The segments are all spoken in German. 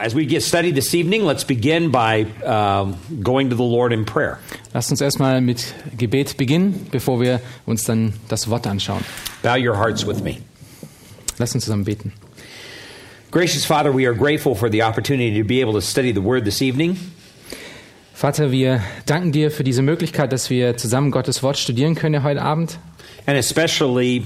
As we get studied this evening, let's begin by um, going to the Lord in prayer. Lasst uns erstmal mit Gebet beginnen, bevor wir uns dann das Wort anschauen. Bow your hearts with me. Lasst uns zusammen beten. Gracious Father, we are grateful for the opportunity to be able to study the Word this evening. Vater, wir danken dir für diese Möglichkeit, dass wir zusammen Gottes Wort studieren können heute Abend. and especially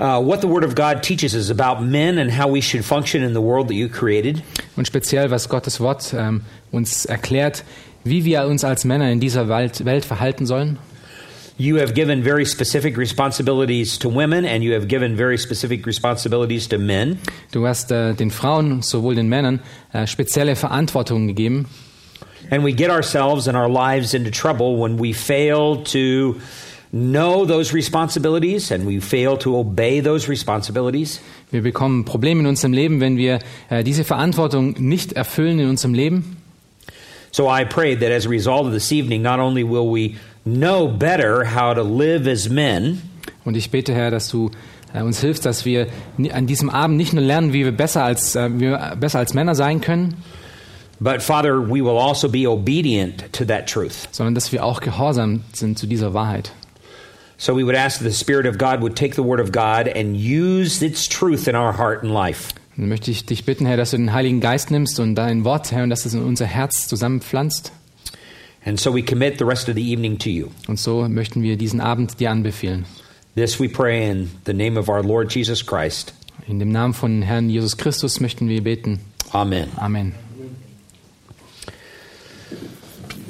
uh, what the Word of God teaches us about men and how we should function in the world that you created. Und speziell, was Gottes Wort ähm, uns erklärt, wie wir uns als Männer in dieser Welt, Welt verhalten sollen. You have given very specific responsibilities to women, and you have given very specific responsibilities to men. Du hast äh, den Frauen, sowohl den Männern, äh, spezielle Verantwortungen gegeben. And we get ourselves and our lives into trouble when we fail to know those responsibilities and we fail to obey those responsibilities. Wir bekommen Probleme in unserem Leben, wenn wir äh, diese Verantwortung nicht erfüllen in unserem Leben. So I pray that as a result of this evening, not only will we know better how to live as men, Und ich bete, Herr, dass du äh, uns hilfst, dass wir an diesem Abend nicht nur lernen, wie wir besser als, äh, wir besser als Männer sein können, but Father, we will also be obedient to that truth. sondern dass wir auch gehorsam sind zu dieser Wahrheit. So we would ask that the Spirit of God would take the Word of God and use its truth in our heart and life. Dann möchte ich dich bitten, Herr, dass du den Heiligen Geist nimmst und dein Wort, Herr, und dass es in unser Herz zusammenpflanzt. And so we commit the rest of the evening to you. Und so möchten wir diesen Abend dir anbefehlen. This we pray in the name of our Lord Jesus Christ. In dem Namen von Herrn Jesus Christus möchten wir beten. Amen. Amen.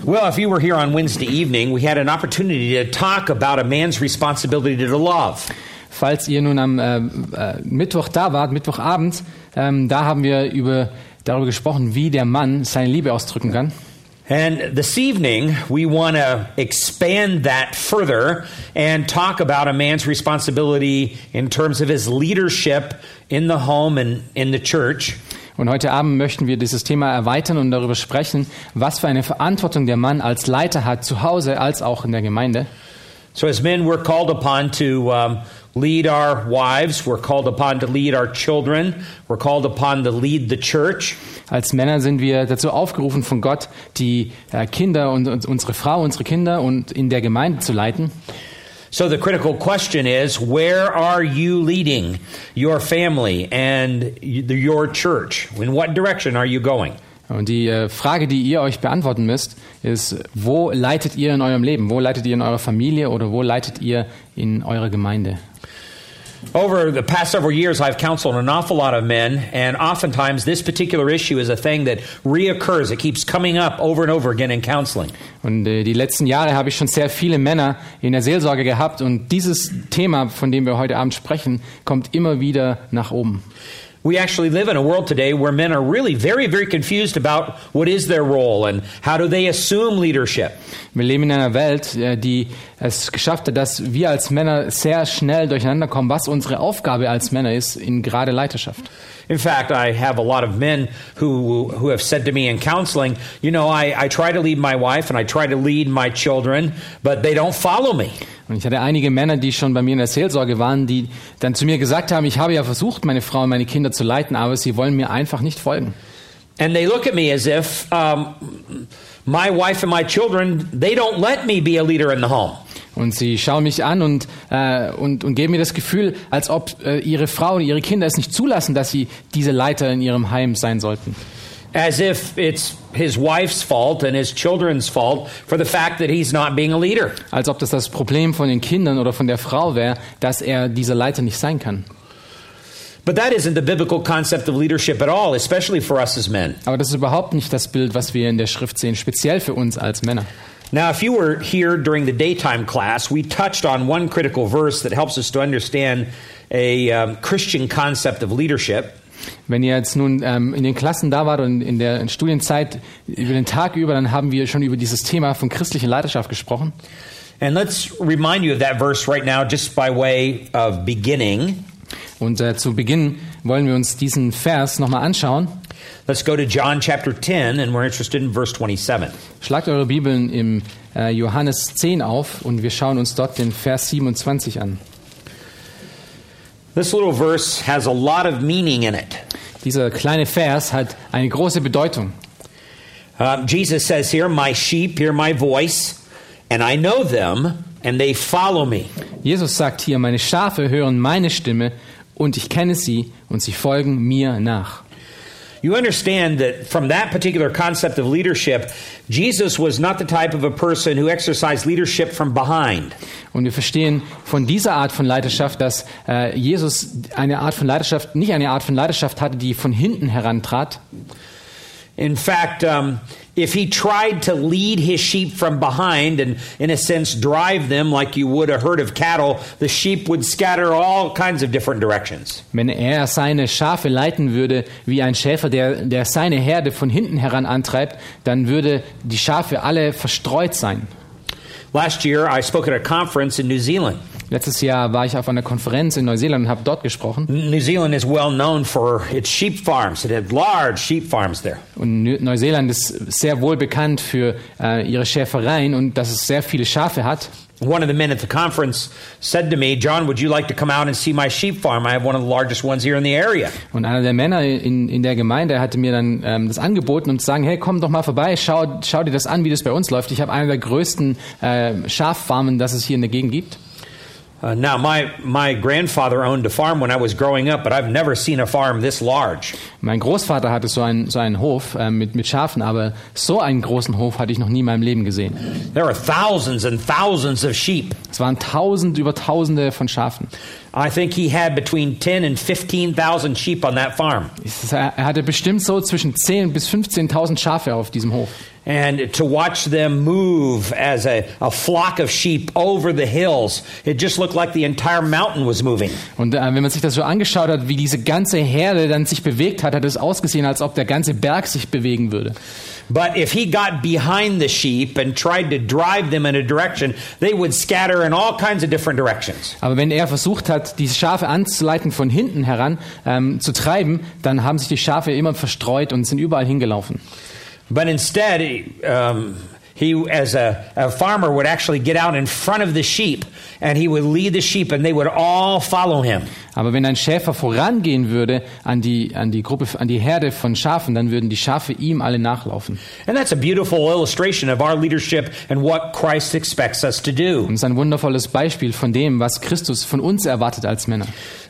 Well, if you were here on Wednesday evening, we had an opportunity to talk about a man's responsibility to love. Falls ihr nun am äh, äh, Mittwoch da wart, Mittwochabend, ähm, da haben wir über, darüber gesprochen, wie der Mann seine Liebe ausdrücken kann. And this evening, we want to expand that further and talk about a man's responsibility in terms of his leadership in the home and in the church. Und heute Abend möchten wir dieses Thema erweitern und darüber sprechen, was für eine Verantwortung der Mann als Leiter hat, zu Hause als auch in der Gemeinde. So, as men, we're called upon to um, lead our wives, we're called upon to lead our children, we're called upon to lead the church. Als Männer sind wir dazu aufgerufen von Gott, die äh, Kinder und, und unsere Frau, unsere Kinder und in der Gemeinde zu leiten. So, the critical question is where are you leading your family and your church? In what direction are you going? Und die äh, Frage, die ihr euch beantworten müsst, ist, wo leitet ihr in eurem Leben? Wo leitet ihr in eurer Familie oder wo leitet ihr in eurer Gemeinde? Over the past several years, I've counseled an awful lot of men, and oftentimes this particular issue is a thing that reoccurs. It keeps coming up over and over again in counseling. Und äh, die letzten Jahre habe ich schon sehr viele Männer in der Seelsorge gehabt und dieses Thema, von dem wir heute Abend sprechen, kommt immer wieder nach oben. We actually live in a world today where men are really very, very confused about what is their role and how do they assume leadership. Wir leben in einer Welt, äh, die es geschafft hat, dass wir als Männer sehr schnell durcheinander kommen, was unsere Aufgabe als Männer ist in gerade Leiterschaft. In fact, I have a lot of men who, who have said to me in counseling, you know, I, I try to lead my wife and I try to lead my children, but they don't follow me. Und ich hatte einige Männer, die schon bei mir in der Seelsorge waren, die dann zu mir gesagt haben, ich habe ja versucht, meine Frau und meine Kinder zu leiten, aber sie wollen mir einfach nicht folgen. And they look at me as if um, my wife and my children, they don't let me be a leader in the home. Und sie schauen mich an und, äh, und, und geben mir das Gefühl, als ob äh, ihre Frau und ihre Kinder es nicht zulassen, dass sie diese Leiter in ihrem Heim sein sollten. As if it's his wife's fault and his children's fault for the fact that he's not being a leader. Als ob das das Problem von den Kindern oder von der Frau wäre, dass er dieser Leiter nicht sein kann. But that isn't the biblical concept of leadership at all, especially for us as men. Aber das ist überhaupt nicht das Bild, was wir in der Schrift sehen, speziell für uns als Männer. Now, if you were here during the daytime class, we touched on one critical verse that helps us to understand a um, Christian concept of leadership. Wenn ihr jetzt nun ähm, in den Klassen da wart und in der Studienzeit über den Tag über, dann haben wir schon über dieses Thema von christlicher Leiterschaft gesprochen. And let's remind you of that verse right now, just by way of beginning. Und äh, zu Beginn wollen wir uns diesen Vers nochmal anschauen. Let's go to John chapter 10, and we're interested in verse 27. Schlagt eure Bibeln im äh, Johannes 10 auf und wir schauen uns dort den Vers 27 an. This little verse has a lot of meaning in it. Dieser kleine Vers hat eine große Bedeutung. Uh, Jesus says here, My sheep hear my voice, and I know them, and they follow me. Jesus sagt hier, meine Schafe hören meine Stimme und ich kenne sie und sie folgen mir nach. You understand that from that particular concept of leadership, Jesus was not the type of a person who exercised leadership from behind. Und wir verstehen von dieser Art von Leiterschaft, dass äh, Jesus eine Art von Leiterschaft, nicht eine Art von Leiterschaft hatte, die von hinten herantrat. In fact, um, if he tried to lead his sheep from behind and, in a sense, drive them like you would a herd of cattle, the sheep would scatter all kinds of different directions. Wenn er seine Schafe leiten würde, wie ein Schäfer, der, der seine Herde von hinten heran antreibt, dann würde die Schafe alle verstreut sein. Last year, I spoke at a conference in New Zealand. Letztes Jahr war ich auf einer Konferenz in Neuseeland und habe dort gesprochen. New Zealand is well known for its sheep farms. It had large sheep farms there. Und Neu- Neuseeland ist sehr wohl bekannt für äh, ihre Schäfereien und dass es sehr viele Schafe hat. One of the men at the conference said to me, John, would you like to come out and see my sheep farm? I have one of the largest ones here in the area. Und einer der Männer in, in der Gemeinde hatte mir dann ähm, das angeboten und zu sagen, hey, komm doch mal vorbei, schau, schau dir das an, wie das bei uns läuft. Ich habe eine der größten äh, Schaffarmen, das es hier in der Gegend gibt. Uh, now, my, my grandfather owned a farm when I was growing up, but I've never seen a farm this large. Mein Großvater hatte so einen, so einen Hof äh, mit, mit Schafen, aber so einen großen Hof hatte ich noch nie in meinem Leben gesehen. There are thousands and thousands of sheep. Es waren tausend über tausende von Schafen. I think he had between 10 and 15,000 sheep on that farm. Er hatte bestimmt so zwischen 10.000 bis 15.000 Schafe auf diesem Hof. And to watch them move as a, a flock of sheep over the hills, it just looked like the entire mountain was moving. Und äh, wenn man sich das so angeschaut hat, wie diese ganze Herde dann sich bewegt hat, hat es ausgesehen, als ob der ganze Berg sich bewegen würde. But if he got behind the sheep and tried to drive them in a direction, they would scatter in all kinds of different directions. Aber wenn er versucht hat, diese Schafe anzuleiten von hinten heran ähm, zu treiben, dann haben sich die Schafe immer verstreut und sind überall hingelaufen. But instead, um, he, as a, a farmer, would actually get out in front of the sheep and he would lead the sheep and they would all follow him. Aber wenn ein Schäfer vorangehen würde an die, an die Gruppe, an die Herde von Schafen, dann würden die Schafe ihm alle nachlaufen. And that's a beautiful illustration of our leadership and what Christ expects us to do. Und es ist ein wundervolles Beispiel von dem, was Christus von uns erwartet als Männer.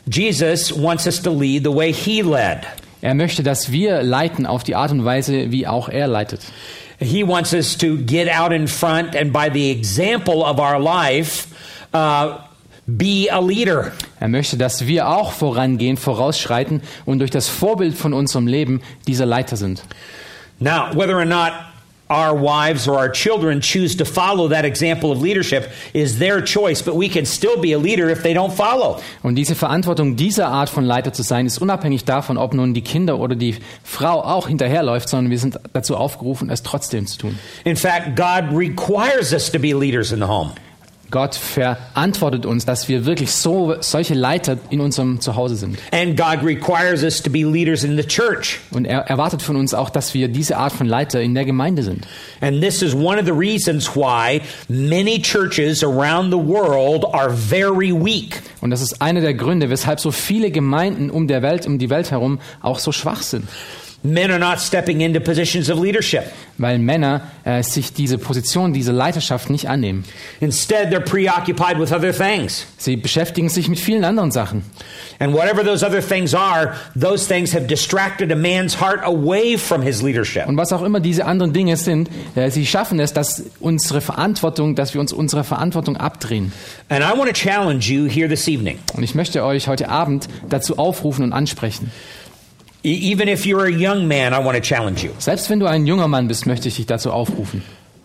Jesus wants us to lead the way he led. Er möchte, dass wir leiten auf die Art und Weise, wie auch er leitet. He wants us to get out in front and by the example of our life, uh, be a leader. Er möchte, dass wir auch vorangehen, vorausschreiten und durch das Vorbild von unserem Leben dieser Leiter sind. Now, whether or not our wives or our children choose to follow that example of leadership is their choice, but we can still be a leader if they don't follow. Und diese Verantwortung, dieser Art von Leiter zu sein, ist unabhängig davon, ob nun die Kinder oder die Frau auch hinterherläuft, sondern wir sind dazu aufgerufen, es trotzdem zu tun. In fact, God requires us to be leaders in the home. Gott verantwortet uns, dass wir wirklich so solche Leiter in unserem Zuhause sind. And God requires us to be leaders in the church. Und er erwartet von uns auch, dass wir diese Art von Leiter in der Gemeinde sind. And this is one of the reasons why many churches around the world are very weak. Und das ist einer der Gründe, weshalb so viele Gemeinden um der Welt, um die Welt herum auch so schwach sind. Men are not stepping into positions of leadership. Weil Männer äh, sich diese Position, diese Leiterschaft nicht annehmen. Instead, they're preoccupied with other things. Sie beschäftigen sich mit vielen anderen Sachen. And whatever those other things are, those things have distracted a man's heart away from his leadership. Und was auch immer diese anderen Dinge sind, äh, sie schaffen es, dass unsere Verantwortung, dass wir uns unserer Verantwortung abdrehen. And I want to challenge you here this evening. Und ich möchte euch heute Abend dazu aufrufen und ansprechen. E- Even if you're a young man, I want to challenge you. Selbst wenn du ein junger Mann bist, möchte ich dich dazu aufrufen.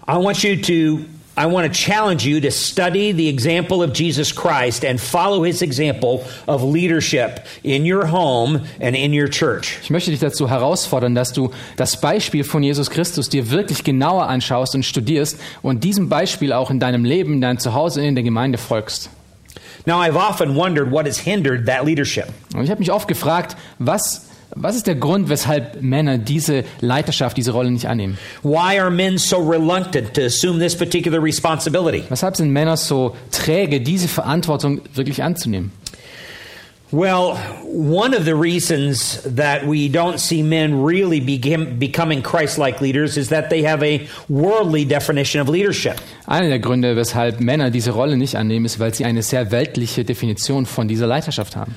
I want you to I want to challenge you to study the example of Jesus Christ and follow his example of leadership in your home and in your church. Ich möchte dich dazu herausfordern, dass du das Beispiel von Jesus Christus dir wirklich genauer anschaust und studierst und diesem Beispiel auch in deinem Leben, in deinem Zuhause und in der Gemeinde folgst. Now, I've often wondered what has hindered that leadership. Und ich habe mich oft gefragt, was, was ist der Grund, weshalb Männer diese Leiterschaft, diese Rolle nicht annehmen? Why are men so reluctant to assume this particular responsibility? Weshalb sind Männer so träge, diese Verantwortung wirklich anzunehmen? Well, one of the reasons that we don't see men really begin, becoming Christ like leaders is that they have a worldly definition of leadership. Einer der Gründe, weshalb Männer diese Rolle nicht annehmen, ist, weil sie eine sehr weltliche Definition von dieser Leiterschaft haben.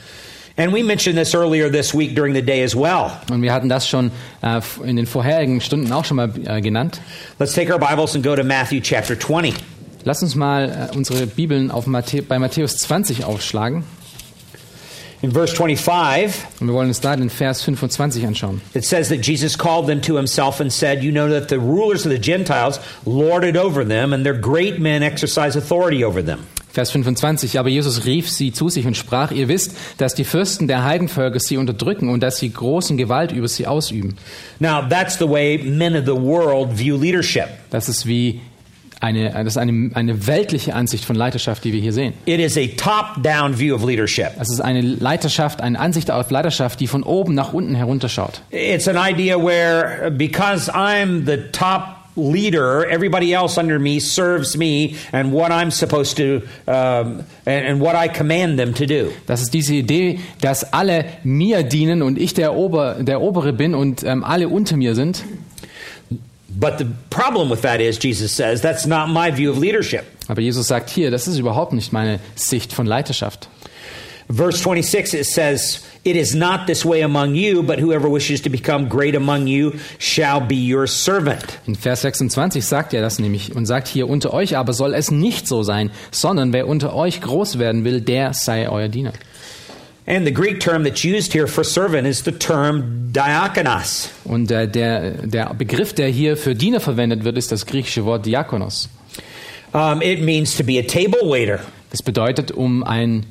And we mentioned this earlier this week during the day as well. Und wir hatten das schon äh, in den vorherigen Stunden auch schon mal äh, genannt. Let's take our Bibles and go to Matthew chapter 20. Lass uns mal äh, unsere Bibeln auf Matthä bei Matthäus 20 aufschlagen. In verse 25, Und wir wollen uns da den Vers 25 anschauen. it says that Jesus called them to himself and said, You know that the rulers of the Gentiles lord it over them, and their great men exercise authority over them. Vers 25. Aber Jesus rief sie zu sich und sprach, ihr wisst, dass die Fürsten der Heidenvölker sie unterdrücken und dass sie großen Gewalt über sie ausüben. Now, that's the way men of the world view leadership. Das ist wie eine, das ist eine, eine weltliche Ansicht von Leiterschaft, die wir hier sehen. It is a top down view of leadership. Das ist eine Leiterschaft, eine Ansicht auf Leiterschaft, die von oben nach unten herunterschaut. It's an idea where because I'm the top leader, everybody else under me serves me and what I'm supposed to um, and, and what I command them to do. Das ist diese Idee, dass alle mir dienen und ich der, Ober, der Obere bin und ähm, alle unter mir sind. But the problem with that is, Jesus says, that's not my view of leadership. Aber Jesus sagt hier, das ist überhaupt nicht meine Sicht von Leiterschaft. Verse 26, it says, It is not this way among you, but whoever wishes to become great among you shall be your servant. In Vers 26 sagt er das nämlich und sagt hier, unter euch aber soll es nicht so sein, sondern wer unter euch groß werden will, der sei euer Diener. And the Greek term that's used here for servant is the term diakonos. Und äh, der, der Begriff, der hier für Diener verwendet wird, ist das griechische Wort Diakonos. Um, it means to be a table waiter. Das bedeutet, um ein,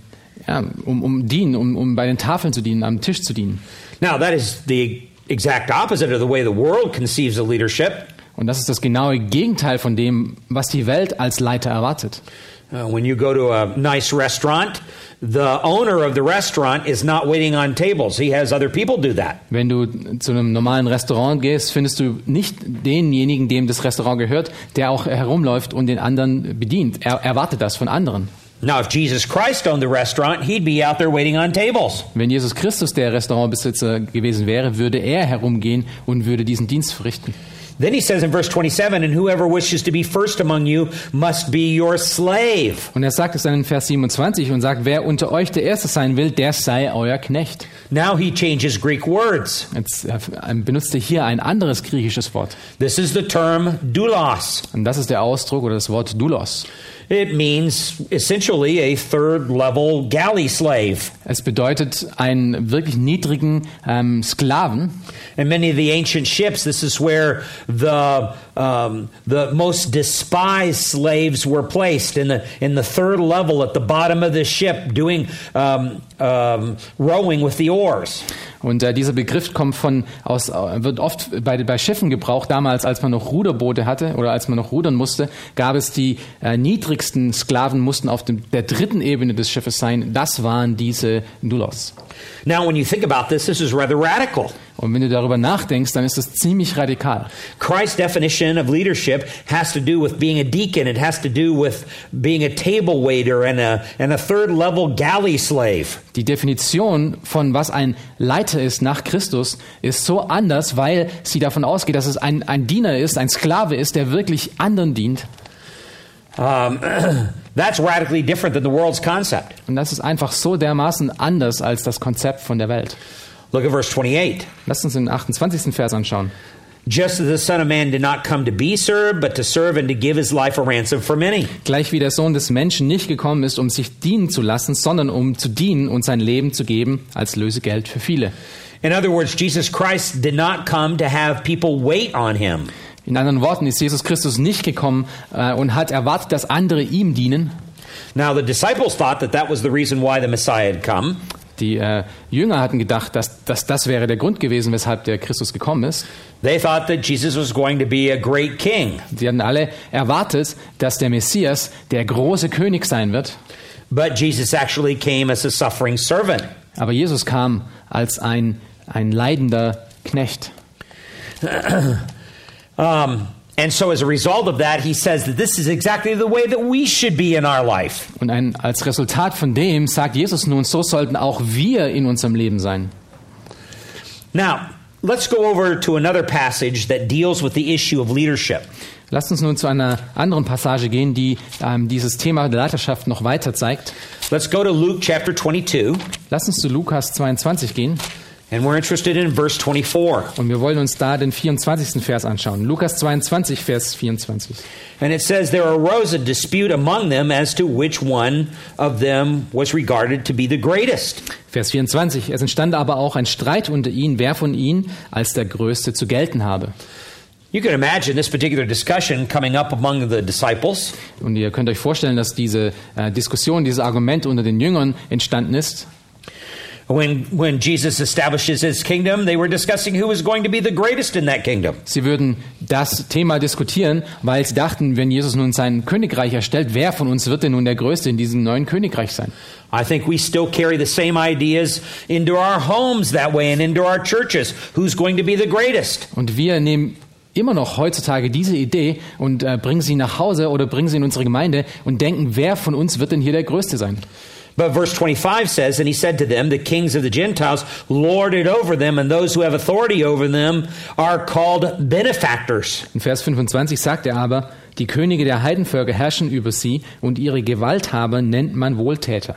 ja, um, um dienen, um, um bei den Tafeln zu dienen, am Tisch zu dienen. Now, that is the exact opposite of the way the world conceives of leadership. Und das ist das genaue Gegenteil von dem, was die Welt als Leiter erwartet. Uh, when you go to a nice restaurant, the owner of the restaurant is not waiting on tables. He has other people do that. Wenn du zu einem normalen Restaurant gehst, findest du nicht denjenigen, dem das Restaurant gehört, der auch herumläuft und den anderen bedient. Er erwartet das von anderen. Now, if Jesus Christ owned the restaurant, he'd be out there waiting on tables. Wenn Jesus Christus der Restaurantbesitzer gewesen wäre, würde er herumgehen und würde diesen Dienst verrichten. Then he says in verse 27 And whoever wishes to be first among you must be your slave. Und er sagt es dann in Vers 27 und sagt, wer unter euch der Erste sein will, der sei euer Knecht. Now he changes Greek words. Jetzt äh, benutzt er hier ein anderes griechisches Wort. This is the term doulos. Und das ist der Ausdruck oder das Wort Doulos. It means essentially a third level galley slave. Es bedeutet einen wirklich niedrigen ähm, Sklaven. In many of the ancient ships, this is where the um, the most despised slaves were placed in the in the third level at the bottom of the ship, doing um, um, rowing with the oars. Und äh, dieser Begriff kommt von aus, äh, wird oft bei, bei Schiffen gebraucht. Damals, als man noch Ruderboote hatte oder als man noch rudern musste, gab es die äh, niedrigsten Sklaven, mussten auf dem, der dritten Ebene des Schiffes sein. Das waren diese Doulos. Now, when you think about this, this is rather radical. Und wenn du darüber nachdenkst, dann ist das ziemlich radikal. Christ's definition of leadership has to do with being a deacon. It has to do with being a table waiter and a, and a third level galley slave. Die Definition von was ein Leiter ist nach Christus ist so anders, weil sie davon ausgeht, dass es ein, ein Diener ist, ein Sklave ist, der wirklich anderen dient. Um, that's radically different than the world's concept. Und das ist einfach so dermaßen anders als das Konzept von der Welt. Look at verse 28. Lasst uns den 28. Vers anschauen. Just as the Son of Man did not come to be served, but to serve and to give his life a ransom for many. Gleich wie der Sohn des Menschen nicht gekommen ist, um sich dienen zu lassen, sondern um zu dienen und sein Leben zu geben als Lösegeld für viele. In other words, Jesus Christ did not come to have people wait on him. In anderen Worten ist Jesus Christus nicht gekommen äh, und hat erwartet, dass andere ihm dienen. Now, the disciples thought that that was the reason why the Messiah had come. Die äh, Jünger hatten gedacht, dass, dass das wäre der Grund gewesen, weshalb der Christus gekommen ist. They thought that Jesus was going to be a great king. Sie hatten alle erwartet, dass der Messias der große König sein wird. But Jesus actually came as a suffering servant. Aber Jesus kam als ein, ein leidender Knecht. Um, and so, as a result of that, he says that this is exactly the way that we should be in our life. Und ein, als Resultat von dem sagt Jesus nun, so sollten auch wir in unserem Leben sein. Now, let's go over to another passage that deals with the issue of leadership. Lasst uns nun zu einer anderen Passage gehen, die ähm, dieses Thema der Leiterschaft noch weiter zeigt. Let's go to Luke chapter 22, Lasst uns zu Lukas 22 gehen and we're interested in verse 24. und wir wollen uns da den 24. Vers anschauen. Lukas 22, Vers 24. And it says, There arose a dispute among them as to which one of them was regarded to be the greatest. Vers 24. Es entstand aber auch ein Streit unter ihnen, wer von ihnen als der Größte zu gelten habe. You can imagine this particular discussion coming up among the disciples. Und ihr könnt euch vorstellen, dass diese äh, Diskussion, dieses Argument unter den Jüngern entstanden ist. When, when Jesus establishes his kingdom, they were discussing who was going to be the greatest in that kingdom. Sie würden das Thema diskutieren, weil sie dachten, wenn Jesus nun sein Königreich erstellt, wer von uns wird denn nun der Größte in diesem neuen Königreich sein? I think we still carry the same ideas into our homes that way and into our churches. Who's going to be the greatest? Und wir nehmen immer noch heutzutage diese Idee und äh, bringen sie nach Hause oder bringen sie in unsere Gemeinde und denken, wer von uns wird denn hier der Größte sein? But verse 25 says, And he said to them, The kings of the Gentiles lord it over them, and those who have authority over them are called benefactors. In Vers 25 sagt er aber, die Könige der Heidenvölker herrschen über sie und ihre Gewalthaber nennt man Wohltäter.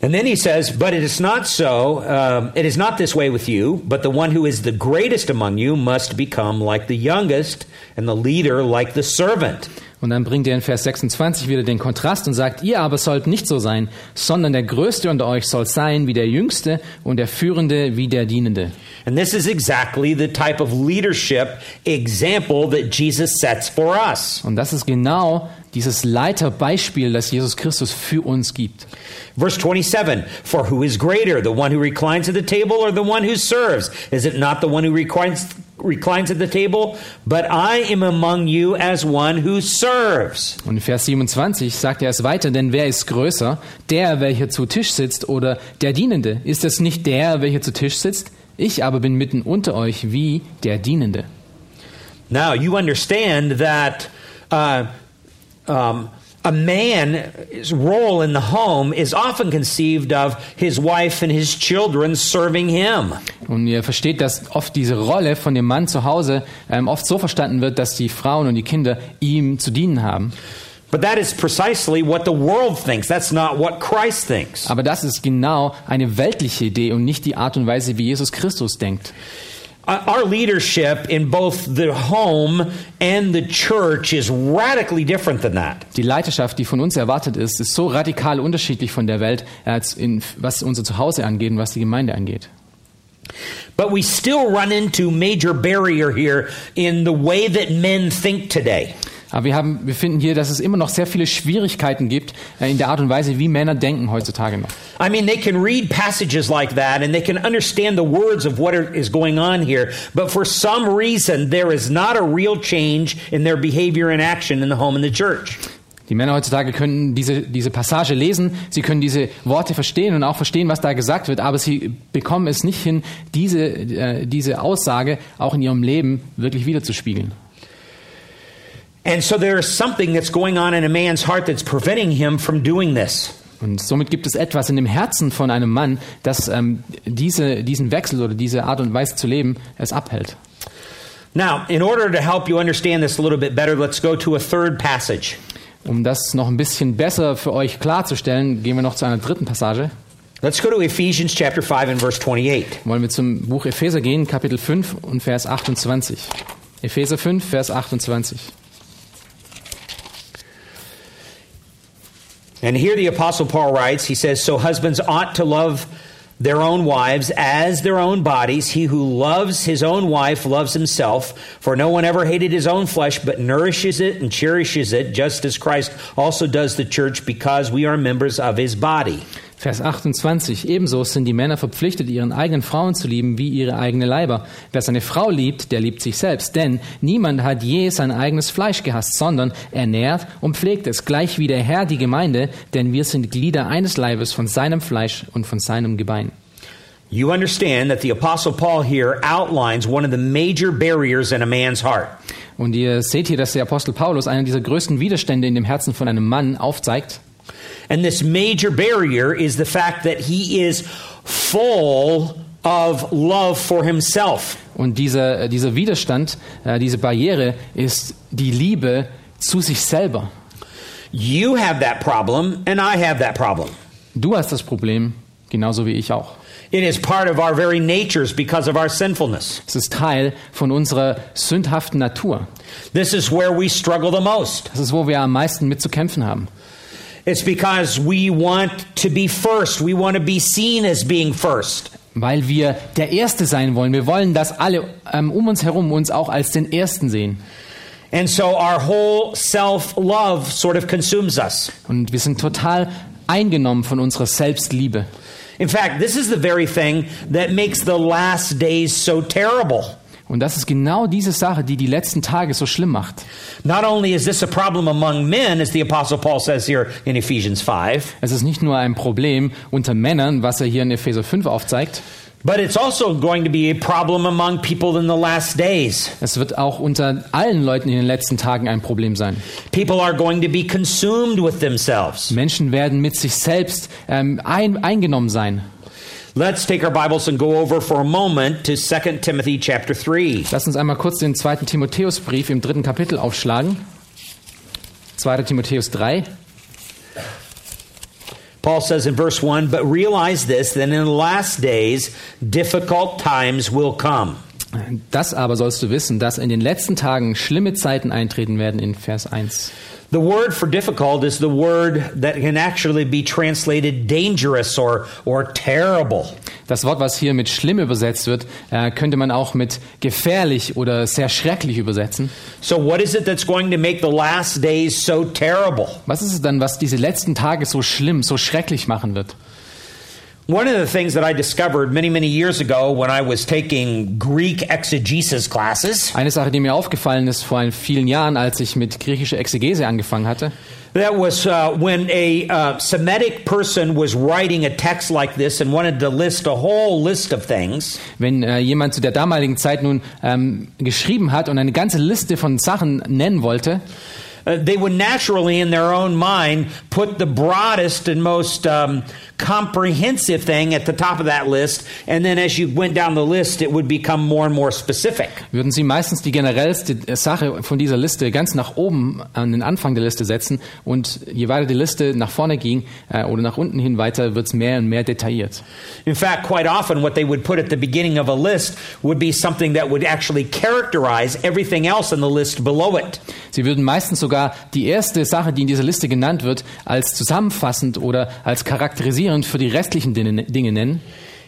And then he says, But it is not so, um, it is not this way with you, but the one who is the greatest among you must become like the youngest, and the leader like the servant. Und dann bringt er in Vers 26 wieder den Kontrast und sagt, ihr aber sollt nicht so sein, sondern der Größte unter euch soll sein wie der Jüngste und der Führende wie der Dienende. And this is exactly the type of leadership example that Jesus sets for us. Und das ist genau dieses Leiterbeispiel, das Jesus Christus für uns gibt. Verse 27 For who is greater, the one who reclines at the table or the one who serves? Is it not the one who reclines, reclines at the table? But I am among you as one who serves. Und in Vers 27 sagt er es weiter, denn wer ist größer? Der, welcher zu Tisch sitzt oder der Dienende? Ist es nicht der, welcher zu Tisch sitzt? Ich aber bin mitten unter euch wie der Dienende. Now, you understand that uh, um, a man's role in the home is often conceived of his wife and his children serving him. Und ihr versteht, dass oft diese Rolle von dem Mann zu Hause ähm, oft so verstanden wird, dass die Frauen und die Kinder ihm zu dienen haben. But that is precisely what the world thinks. That's not what Christ thinks. Aber das ist genau eine weltliche Idee und nicht die Art und Weise, wie Jesus Christus denkt. Our leadership in both the home and the church is radically different than that. Die Leiterschaft, die von uns erwartet ist, ist so radikal unterschiedlich von der Welt, als in, was unser Zuhause angeht und was die Gemeinde angeht. But we still run into major barrier here in the way that men think today. Aber wir, haben, wir finden hier, dass es immer noch sehr viele Schwierigkeiten gibt äh, in der Art und Weise, wie Männer denken heutzutage noch. I mean, they can read passages like that and they can understand the words of what is going on here, but for some reason, there is not a real change in their behavior and action in the home and the church. Die Männer heutzutage können diese, diese Passage lesen, sie können diese Worte verstehen und auch verstehen, was da gesagt wird, aber sie bekommen es nicht hin, diese, äh, diese Aussage auch in ihrem Leben wirklich wiederzuspiegeln. And so there is something that's going on in a man's heart that's preventing him from doing this. Und somit gibt es etwas in dem Herzen von einem Mann, das ähm, diese, diesen Wechsel oder diese Art und Weise zu leben es abhält. Now, in order to help you understand this a little bit better, let's go to a third passage. Um das noch ein bisschen besser für euch klarzustellen, gehen wir noch zu einer dritten Passage. Let's go to Ephesians chapter 5 and verse 28. Wollen wir zum Buch Epheser gehen, Kapitel 5 und Vers 28. Epheser 5, Vers 28. And here the Apostle Paul writes, he says, So husbands ought to love their own wives as their own bodies. He who loves his own wife loves himself. For no one ever hated his own flesh, but nourishes it and cherishes it, just as Christ also does the church, because we are members of his body. Vers 28. Ebenso sind die Männer verpflichtet, ihren eigenen Frauen zu lieben wie ihre eigene Leiber. Wer seine Frau liebt, der liebt sich selbst. Denn niemand hat je sein eigenes Fleisch gehasst, sondern er nährt und pflegt es, gleich wie der Herr die Gemeinde, denn wir sind Glieder eines Leibes von seinem Fleisch und von seinem Gebein. You understand that the Apostle Paul here outlines one of the major barriers in a man's heart. Und ihr seht hier, dass der Apostel Paulus einen dieser größten Widerstände in dem Herzen von einem Mann aufzeigt. And this major barrier is the fact that he is full of love for himself. Und dieser, dieser Widerstand, äh, diese Barriere ist die Liebe zu sich selber. You have that problem, and I have that problem. Du hast das Problem, genauso wie ich auch. It is part of our very natures because of our sinfulness. Es ist Teil von unserer sündhaften Natur. This is where we struggle the most. Das ist, wo wir am meisten mit zu kämpfen haben. It's because we want to be first. We want to be seen as being first. Weil wir der Erste sein wollen. Wir wollen, dass alle ähm, um uns herum uns auch als den Ersten sehen. And so our whole self love sort of consumes us. Und wir sind total eingenommen von unserer Selbstliebe. In fact, this is the very thing that makes the last days so terrible. Und das ist genau diese Sache, die die letzten Tage so schlimm macht. Not only is this a problem among men, as the Apostle Paul says here in Ephesians 5, Es ist nicht nur ein Problem unter Männern, was er hier in Epheser 5 aufzeigt. but it's also going to be a problem among people in the last days. Es wird auch unter allen Leuten in den letzten Tagen ein Problem sein. People are going to be consumed with themselves. Menschen werden mit sich selbst ähm, ein, eingenommen sein. Let's take our Bibles and go over for a moment to 2 Timothy chapter 3. Lass uns einmal kurz den zweiten Timotheusbrief im dritten Kapitel aufschlagen. 2. Timotheus 3. Paul says in verse 1 But realize this, that in the last days difficult times will come. Das aber sollst du wissen, dass in den letzten Tagen schlimme Zeiten eintreten werden in Vers 1. The word for difficult is the word that can actually be translated dangerous or, or terrible. Das Wort, was hier mit schlimm übersetzt wird, äh, könnte man auch mit gefährlich oder sehr schrecklich übersetzen. So, what is it that's going to make the last days so terrible? Was ist es dann, was diese letzten Tage so schlimm, so schrecklich machen wird? One of the things that I discovered many, many years ago when I was taking Greek exegesis classes Eine Sache, die mir aufgefallen ist vor vielen Jahren, als ich mit griechischer Exegese angefangen hatte, That was uh, when a uh, Semitic person was writing a text like this and wanted to list a whole list of things. wenn äh, jemand zu der damaligen Zeit nun ähm, geschrieben hat und eine ganze Liste von Sachen nennen wollte, Uh, they would naturally, in their own mind, put the broadest and most um, comprehensive thing at the top of that list, and then as you went down the list, it would become more and more specific. würden sie meistens die generellste Sache von dieser Liste ganz nach oben an den Anfang der Liste setzen und je weiter die Liste nach vorne ging äh, oder nach unten hin weiter, wird es mehr und mehr detailliert. In fact, quite often, what they would put at the beginning of a list would be something that would actually characterize everything else in the list below it. Sie würden meistens sogar die erste Sache, die in dieser Liste genannt wird, als zusammenfassend oder als charakterisierend für die restlichen Dinge nennen.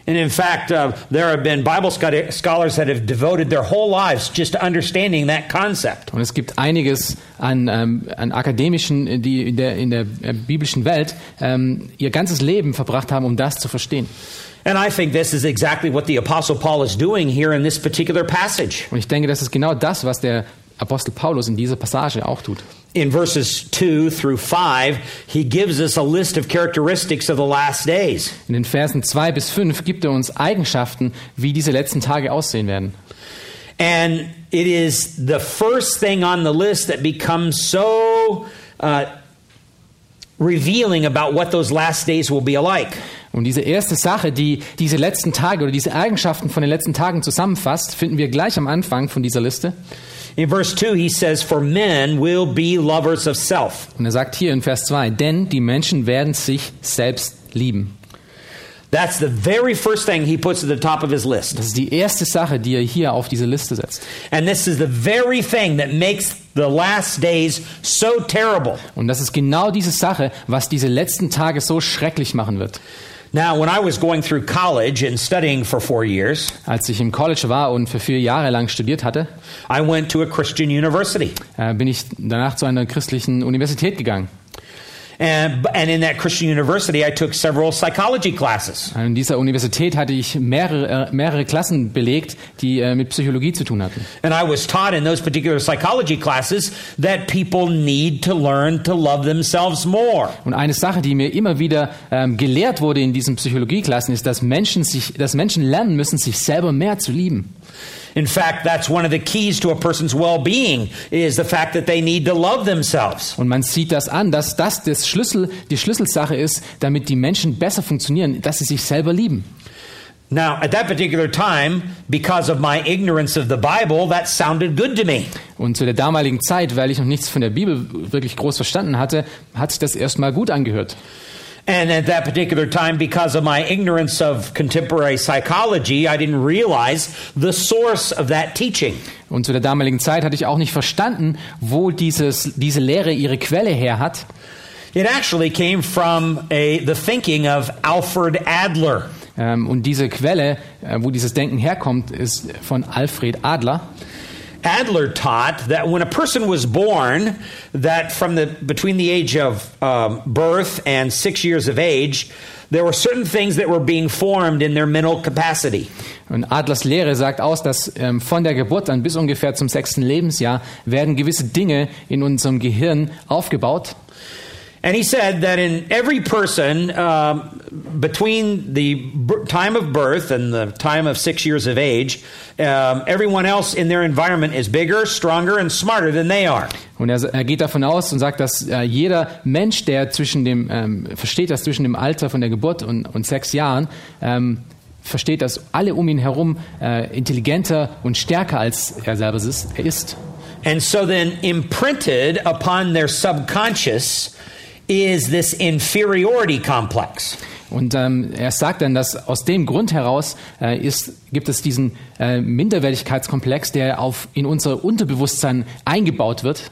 And in fact, uh, there have been Bible scho- scholars that have devoted their whole lives just to understanding that concept. Und es gibt einiges an, ähm, an Akademischen, die in der, in der äh, biblischen Welt ähm, ihr ganzes Leben verbracht haben, um das zu verstehen. And I think this is exactly what the Apostle Paul is doing here in this particular passage. Und ich denke, das ist genau das, was der Apostel Paulus in dieser Passage auch tut. In verses 2 through 5, he gives us a list of characteristics of the last days. In den Versen 2 bis 5 gibt er uns Eigenschaften, wie diese letzten Tage aussehen werden. And it is the first thing on the list that becomes so uh, revealing about what those last days will be like. Und diese erste Sache, die diese letzten Tage oder diese Eigenschaften von den letzten Tagen zusammenfasst, finden wir gleich am Anfang von dieser Liste. In verse 2, he says, For men will be lovers of self. Und er sagt hier in Vers 2, denn die Menschen werden sich selbst lieben. That's the very first thing he puts at the top of his list. Das ist die erste Sache, die er hier auf diese Liste setzt. And this is the very thing that makes the last days so terrible. Und das ist genau diese Sache, was diese letzten Tage so schrecklich machen wird. Now, when I was going through college and studying for four years, Als ich im College war und für vier Jahre lang studiert hatte, I went to a Christian university. äh, bin ich danach zu einer christlichen Universität gegangen. And, and in that Christian university, I took several psychology classes. An dieser Universität hatte ich mehrere, äh, mehrere Klassen belegt, die äh, mit Psychologie zu tun hatten. And I was taught in those particular psychology classes that people need to learn to love themselves more. Und eine Sache, die mir immer wieder ähm, gelehrt wurde in diesen Psychologieklassen, ist, dass Menschen, sich, dass Menschen lernen müssen, sich selber mehr zu lieben. In fact, that's one of the keys to a person's well-being is the fact that they need to love themselves. Und man sieht das an, dass das das Schlüssel, die Schlüsselsache ist, damit die Menschen besser funktionieren, dass sie sich selber lieben. Now, at that particular time, because of my ignorance of the Bible, that sounded good to me. Und zu der damaligen Zeit, weil ich noch nichts von der Bibel wirklich groß verstanden hatte, hat sich das erstmal gut angehört. And at that particular time, because of my ignorance of contemporary psychology, I didn't realize the source of that teaching. Und zu der damaligen Zeit hatte ich auch nicht verstanden, wo dieses, diese Lehre ihre Quelle her hat. It actually came from a, the thinking of Alfred Adler. Ähm, und diese Quelle, äh, wo dieses Denken herkommt, ist von Alfred Adler. Adler taught that when a person was born, that from the between the age of um, birth and six years of age, there were certain things that were being formed in their mental capacity. Und Adlers Lehre sagt aus, dass ähm, von der Geburt an bis ungefähr zum sechsten Lebensjahr werden gewisse Dinge in unserem Gehirn aufgebaut. And he said that in every person, um, between the b- time of birth and the time of six years of age, um, everyone else in their environment is bigger, stronger, and smarter than they are. Und er, er geht davon aus und sagt, dass äh, jeder Mensch, der zwischen dem, ähm, versteht, dass zwischen dem Alter von der Geburt und, und sechs Jahren, ähm, versteht, dass alle um ihn herum äh, intelligenter und stärker als er selber ist. Er ist. And so then, imprinted upon their subconscious is this inferiority complex. Und ähm, er sagt dann, dass aus dem Grund heraus äh, ist, gibt es diesen äh, Minderwertigkeitskomplex, der auf, in unser Unterbewusstsein eingebaut wird.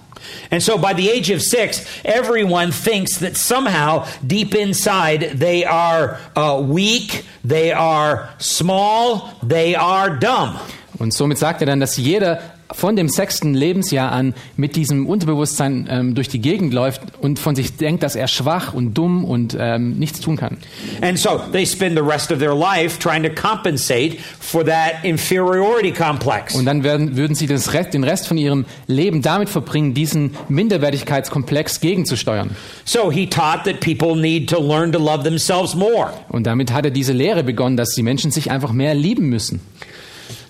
And so by the age of six, everyone thinks that somehow deep inside they are uh, weak, they are small, they are dumb. Und somit sagt er dann, dass jeder von dem sechsten Lebensjahr an mit diesem Unterbewusstsein ähm, durch die Gegend läuft und von sich denkt, dass er schwach und dumm und ähm, nichts tun kann. And so they spend the rest of their life trying to compensate for that inferiority complex. Und dann werden, würden sie Rest, den Rest von ihrem Leben damit verbringen, diesen Minderwertigkeitskomplex gegenzusteuern. So he taught that people need to learn to love themselves more. Und damit hat er diese Lehre begonnen, dass die Menschen sich einfach mehr lieben müssen.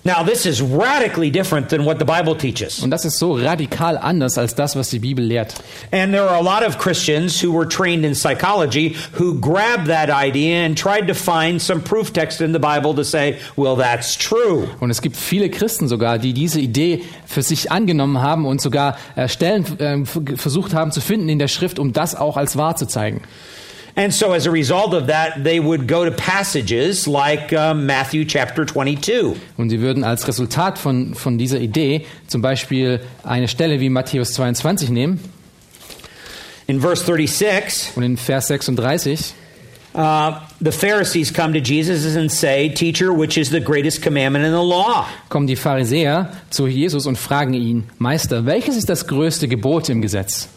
Now, this is radically different than what the Bible teaches. Und das ist so radikal anders als das, was die Bibel lehrt. And there are a lot of Christians who were trained in psychology who grabbed that idea and tried to find some proof text in the Bible to say, well, that's true. Und es gibt viele Christen sogar, die diese Idee für sich angenommen haben und sogar Stellen äh, f- versucht haben zu finden in der Schrift, um das auch als wahr zu zeigen. And so, as a result of that, they would go to passages like uh, Matthew chapter 22. Und sie würden als Resultat von, von dieser Idee zum Beispiel eine Stelle wie Matthäus 22 nehmen In verse 36, und in Vers 36 uh, the Pharisees come to Jesus and say, Teacher, which is the greatest commandment in the law? kommen die Pharisäer zu Jesus und fragen ihn, Meister, welches ist das größte Gebot im Gesetz?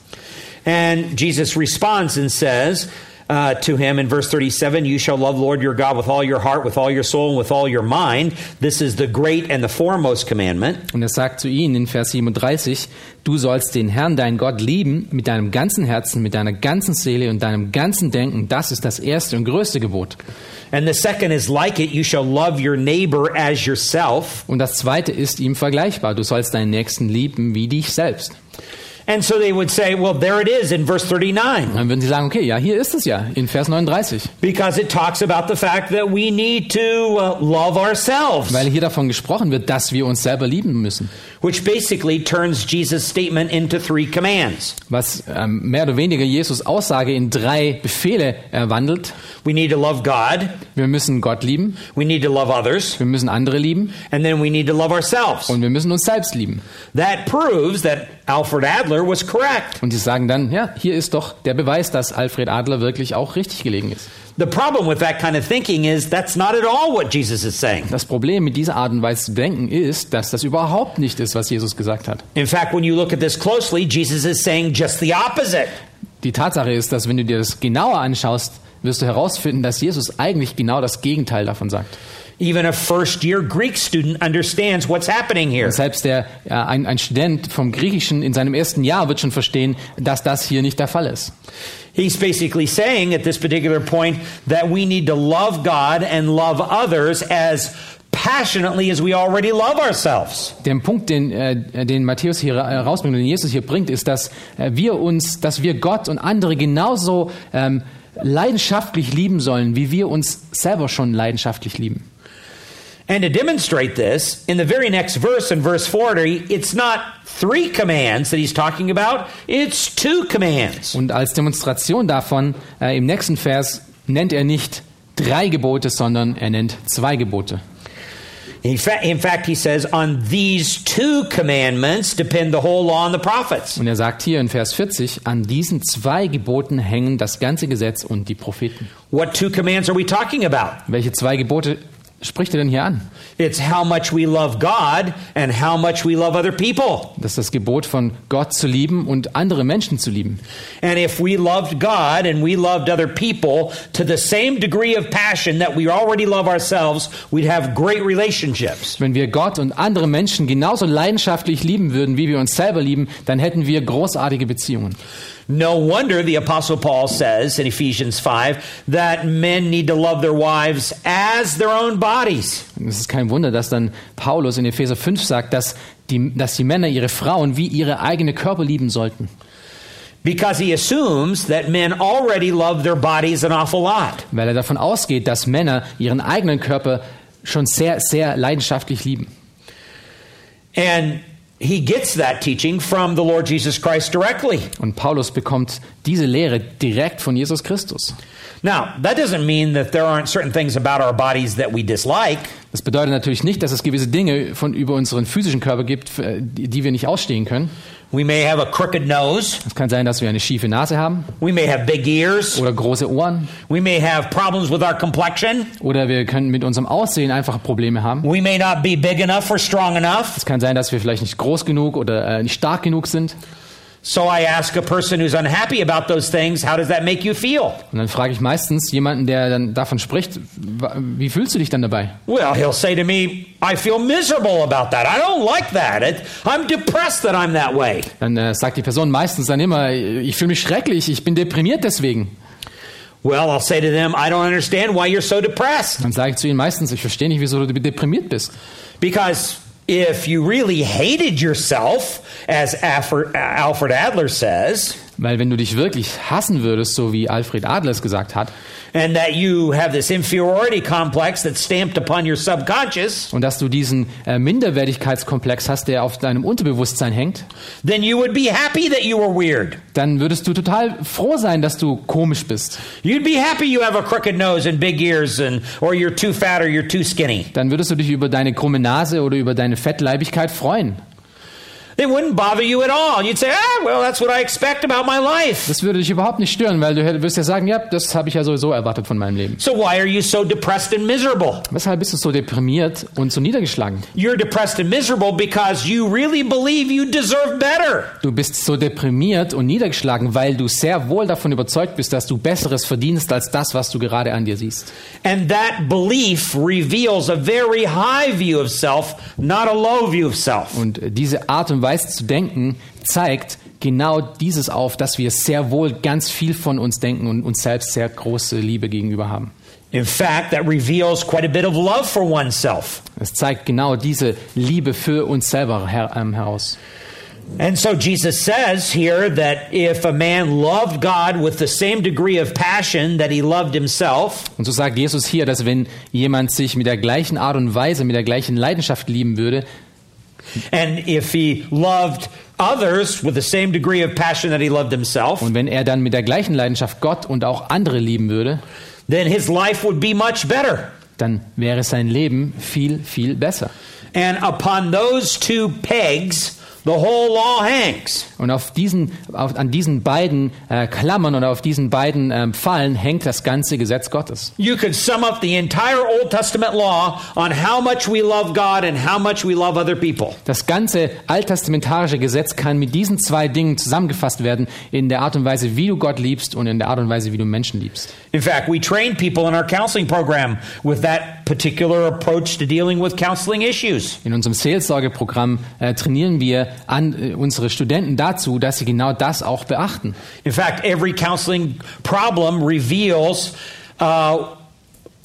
And Jesus responds and says uh, to him in verse 37 You shall love Lord your God with all your heart, with all your soul, and with all your mind. This is the great and the foremost commandment. Und er sagt zu ihnen in Vers 37, du sollst den Herrn, deinen Gott, lieben mit deinem ganzen Herzen, mit deiner ganzen Seele und deinem ganzen Denken. Das ist das erste und größte Gebot. And the second is like it you shall love your neighbor as yourself. Und das zweite ist ihm vergleichbar. Du sollst deinen Nächsten lieben wie dich selbst. And so they would say, Well, there it is in verse 39. Und dann würden sie sagen, okay, ja, hier ist es ja, in Vers 39. Because it talks about the fact that we need to uh, love ourselves, Weil hier davon gesprochen wird, dass wir uns selber lieben müssen. Which basically turns Jesus' statement into three commands. Was ähm, mehr oder weniger Jesus Aussage in drei Befehle äh, wandelt. We need to love God, Wir müssen Gott lieben, we need to love others, wir müssen andere lieben and then we need to love ourselves. und wir müssen uns selbst lieben. That proves that Alfred Adler Adler was correct. Und sie sagen dann, ja, hier ist doch der Beweis, dass Alfred Adler wirklich auch richtig gelegen ist. The problem with that kind of thinking is that's not at all what Jesus is saying. Das Problem mit dieser Art und Weise zu denken ist, dass das überhaupt nicht ist, was Jesus gesagt hat. In fact, when you look at this closely, Jesus is saying just the opposite. Die Tatsache ist, dass wenn du dir das genauer anschaust, wirst du herausfinden, dass Jesus eigentlich genau das Gegenteil davon sagt. Even a first year Greek student understands what's happening here. Selbst der, äh, ein, ein Student vom Griechischen in seinem ersten Jahr wird schon verstehen, dass das hier nicht der Fall ist. He's basically saying at this particular point that we need to love God and love others as passionately as we already love ourselves. Der Punkt, den, äh, den Matthäus hier herausbringt, den Jesus hier bringt, ist, dass äh, wir uns, dass wir Gott und andere genauso ähm, leidenschaftlich lieben sollen, wie wir uns selber schon leidenschaftlich lieben. And to demonstrate this, in the very next verse, in verse 40, it's not three commands that he's talking about, it's two commands. Und als Demonstration davon äh, im nächsten Vers nennt er nicht drei Gebote, sondern er nennt zwei Gebote. In fa- in fact, he says, on these two commandments depend the whole law and the prophets. Und er sagt hier in Vers 40, an diesen zwei Geboten hängen das ganze Gesetz und die Propheten. What two commands are we talking about? Welche zwei Gebote spricht er denn hier an? It's how much we love God and how much we love other people. Das ist das Gebot von Gott zu lieben und andere Menschen zu lieben. And if we loved God and we loved other people to the same degree of passion that we already love ourselves, we'd have great relationships. Wenn wir Gott und andere Menschen genauso leidenschaftlich lieben würden, wie wir uns selber lieben, dann hätten wir großartige Beziehungen. No wonder the Apostle Paul says in Ephesians 5 that men need to love their wives as their own bodies. Es ist kein Wunder, dass dann Paulus in Epheser 5 sagt, dass die, dass die Männer ihre Frauen wie ihre eigene Körper lieben sollten. Because he assumes that men already love their bodies an awful lot. Weil er davon ausgeht, dass Männer ihren eigenen Körper schon sehr, sehr leidenschaftlich lieben. And he gets that teaching from the Lord Jesus Christ directly. Und Paulus bekommt diese Lehre direkt von Jesus Christus. Now, that doesn't mean that there aren't certain things about our bodies that we dislike. Das bedeutet natürlich nicht, dass es gewisse Dinge von über unseren physischen Körper gibt, die wir nicht ausstehen können. We may have a crooked nose. Es kann sein, dass wir eine schiefe Nase haben We may have big ears. oder große Ohren We may have problems with our complexion. oder wir können mit unserem Aussehen einfach Probleme haben. We may not be big enough or strong enough. Es kann sein, dass wir vielleicht nicht groß genug oder äh, nicht stark genug sind. So I ask a person who's unhappy about those things, how does that make you feel? Und dann frage ich meistens jemanden, der dann davon spricht, wie fühlst du dich dann dabei? Well, he'll say to me, I feel miserable about that. I don't like that. It, I'm depressed that I'm that way. Dann äh, sagt die Person meistens dann immer, ich fühle mich schrecklich, ich bin deprimiert deswegen. Well, I'll say to them, I don't understand why you're so depressed. Dann sage ich zu ihnen meistens, ich verstehe nicht, wieso du deprimiert bist. Because if you really hated yourself, as Alfred Adler says, Weil wenn du dich wirklich hassen würdest, so wie Alfred Adler es gesagt hat, and that you have this inferiority complex that's stamped upon your subconscious, und dass du diesen äh, Minderwertigkeitskomplex hast, der auf deinem Unterbewusstsein hängt, then you would be happy that you were weird. dann würdest du total froh sein, dass du komisch bist. Dann würdest du dich über deine krumme Nase oder über deine Fettleibigkeit freuen. It wouldn't bother you at all. You'd say, "Ah, well, that's what I expect about my life." Das würde dich überhaupt nicht stören, weil du wirst ja sagen, ja, das habe ich ja sowieso erwartet von meinem Leben. So why are you so depressed and miserable? Weshalb bist du so deprimiert und so niedergeschlagen? You're depressed and miserable because you really believe you deserve better. Du bist so deprimiert und niedergeschlagen, weil du sehr wohl davon überzeugt bist, dass du Besseres verdienst als das, was du gerade an dir siehst. And that belief reveals a very high view of self, not a low view of self. Und diese Art und Weise zu denken zeigt genau dieses auf, dass wir sehr wohl ganz viel von uns denken und uns selbst sehr große Liebe gegenüber haben. In fact, that reveals quite a bit of love for oneself. Es zeigt genau diese Liebe für uns selber her ähm, heraus. And so Jesus says here that if a man loved God with the same degree of passion that he loved himself, Und so sagt Jesus hier, dass wenn jemand sich mit der gleichen Art und Weise, mit der gleichen Leidenschaft lieben würde, and if he loved others with the same degree of passion that he loved himself, und wenn er dann mit der gleichen Leidenschaft Gott und auch andere lieben würde, then his life would be much better. dann wäre sein Leben viel, viel besser. And upon those two pegs, the whole law hangs. Und auf diesen, auf, an diesen beiden äh, Klammern oder auf diesen beiden ähm, Pfeilen hängt das ganze Gesetz Gottes. You could sum up the entire Old Testament law on how much we love God and how much we love other people. Das ganze alttestamentarische Gesetz kann mit diesen zwei Dingen zusammengefasst werden in der Art und Weise, wie du Gott liebst und in der Art und Weise, wie du Menschen liebst. In fact, we train people in our counseling program with that particular approach to dealing with counseling issues. In unserem Seelsorgeprogramm äh, trainieren wir an, äh, unsere Studenten dazu, dass sie genau das auch beachten. In fact, every counseling problem reveals uh,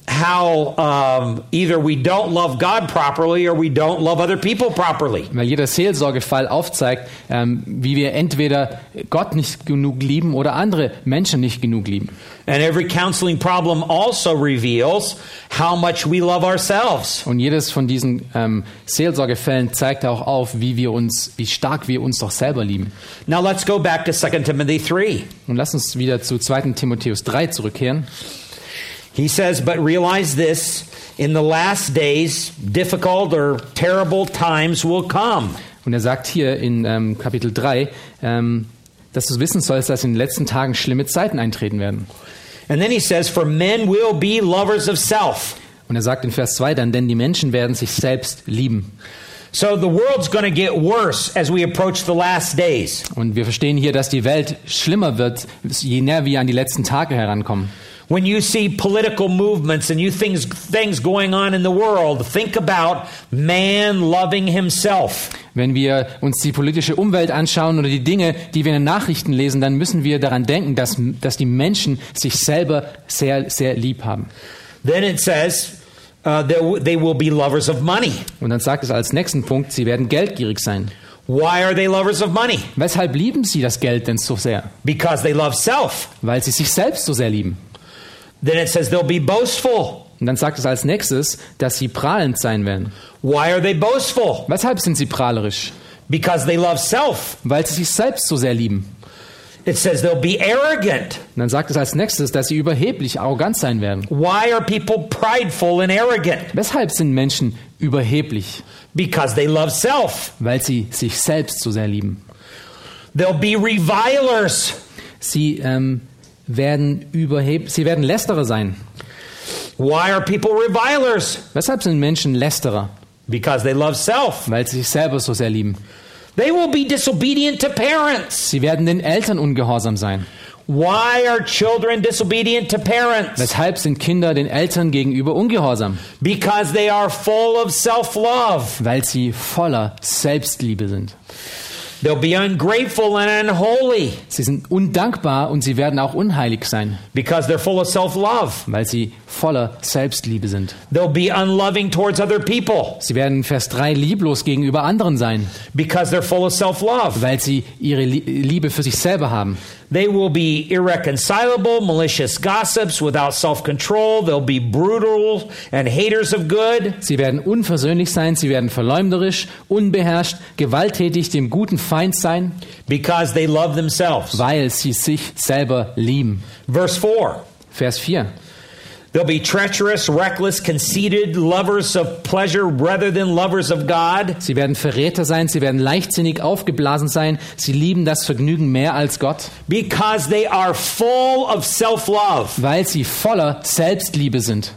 how um, either we don't love God properly or we don't love other people properly. Weil jeder Seelsorgefall aufzeigt, ähm, wie wir entweder Gott nicht genug lieben oder andere Menschen nicht genug lieben. And every counseling problem also reveals how much we love ourselves. Und jedes von diesen ähm, Seelsorgefällen zeigt auch auf, wie wir uns, wie stark wir uns doch selber lieben. Now let's go back to 2 Timothy 3. Und lass uns wieder zu 2. Timotheus 3 zurückkehren. He says, But realize this in the last days, difficult or terrible times will come. Und er sagt hier in ähm, Kapitel 3, ähm, dass du wissen sollst, dass in den letzten Tagen schlimme Zeiten eintreten werden. And then he says, For men will be lovers of self. Und er sagt in Vers 2 dann, denn die Menschen werden sich selbst lieben. So the world's going to get worse as we approach the last days. Und wir verstehen hier, dass die Welt schlimmer wird, je näher wir an die letzten Tage herankommen. When you see political movements and you things things going on in the world, think about man loving himself. Wenn wir uns die politische Umwelt anschauen oder die Dinge, die wir in den Nachrichten lesen, dann müssen wir daran denken, dass, dass die Menschen sich selber sehr, sehr lieb haben. Then it says uh, that they will be lovers of money. Und dann sagt es als nächsten Punkt, sie werden geldgierig sein. Why are they lovers of money? Weshalb lieben sie das Geld denn so sehr? Because they love self. Weil sie sich selbst so sehr lieben. Then it says they'll be boastful. Und dann sagt es als nächstes, dass sie prahlend sein werden. Why are they boastful? Weshalb sind sie prahlerisch? Because they love self. Weil sie sich selbst so sehr lieben. It says they'll be arrogant. Und dann sagt es als nächstes, dass sie überheblich, arrogant sein werden. Why are people prideful and arrogant? Weshalb sind Menschen überheblich? Because they love self. Weil sie sich selbst so sehr lieben. They'll be revilers. Sie ähm, werden überheb sie werden Lästerer sein. Why are people revilers? Weshalb sind Menschen Lästerer? Because they love self. Weil sie sich selber so sehr lieben. They will be disobedient to parents. Sie werden den Eltern ungehorsam sein. Why are children disobedient to parents? Weshalb sind Kinder den Eltern gegenüber ungehorsam? Because they are full of self love. Weil sie voller Selbstliebe sind. They'll be ungrateful and unholy Sie sind undankbar und sie werden auch unheilig sein, because they're full of self love. weil sie voller Selbstliebe sind. They'll be unloving towards other people Sie werden Vers 3 lieblos gegenüber anderen sein, because they're full of self love. weil sie ihre Lie- Liebe für sich selber haben. They will be irreconcilable, malicious gossips without self control. They'll be brutal and haters of good. Sie werden unversöhnlich sein, sie werden verleumderisch, unbeherrscht, gewalttätig, dem guten Feind sein, because they love themselves. weil sie sich selber lieben. Verse 4 Vers 4. They'll be treacherous, reckless, conceited, lovers of pleasure rather than lovers of God. Sie werden Verräter sein, sie werden leichtsinnig aufgeblasen sein, sie lieben das Vergnügen mehr als Gott, Because they are full of self love. weil sie voller Selbstliebe sind.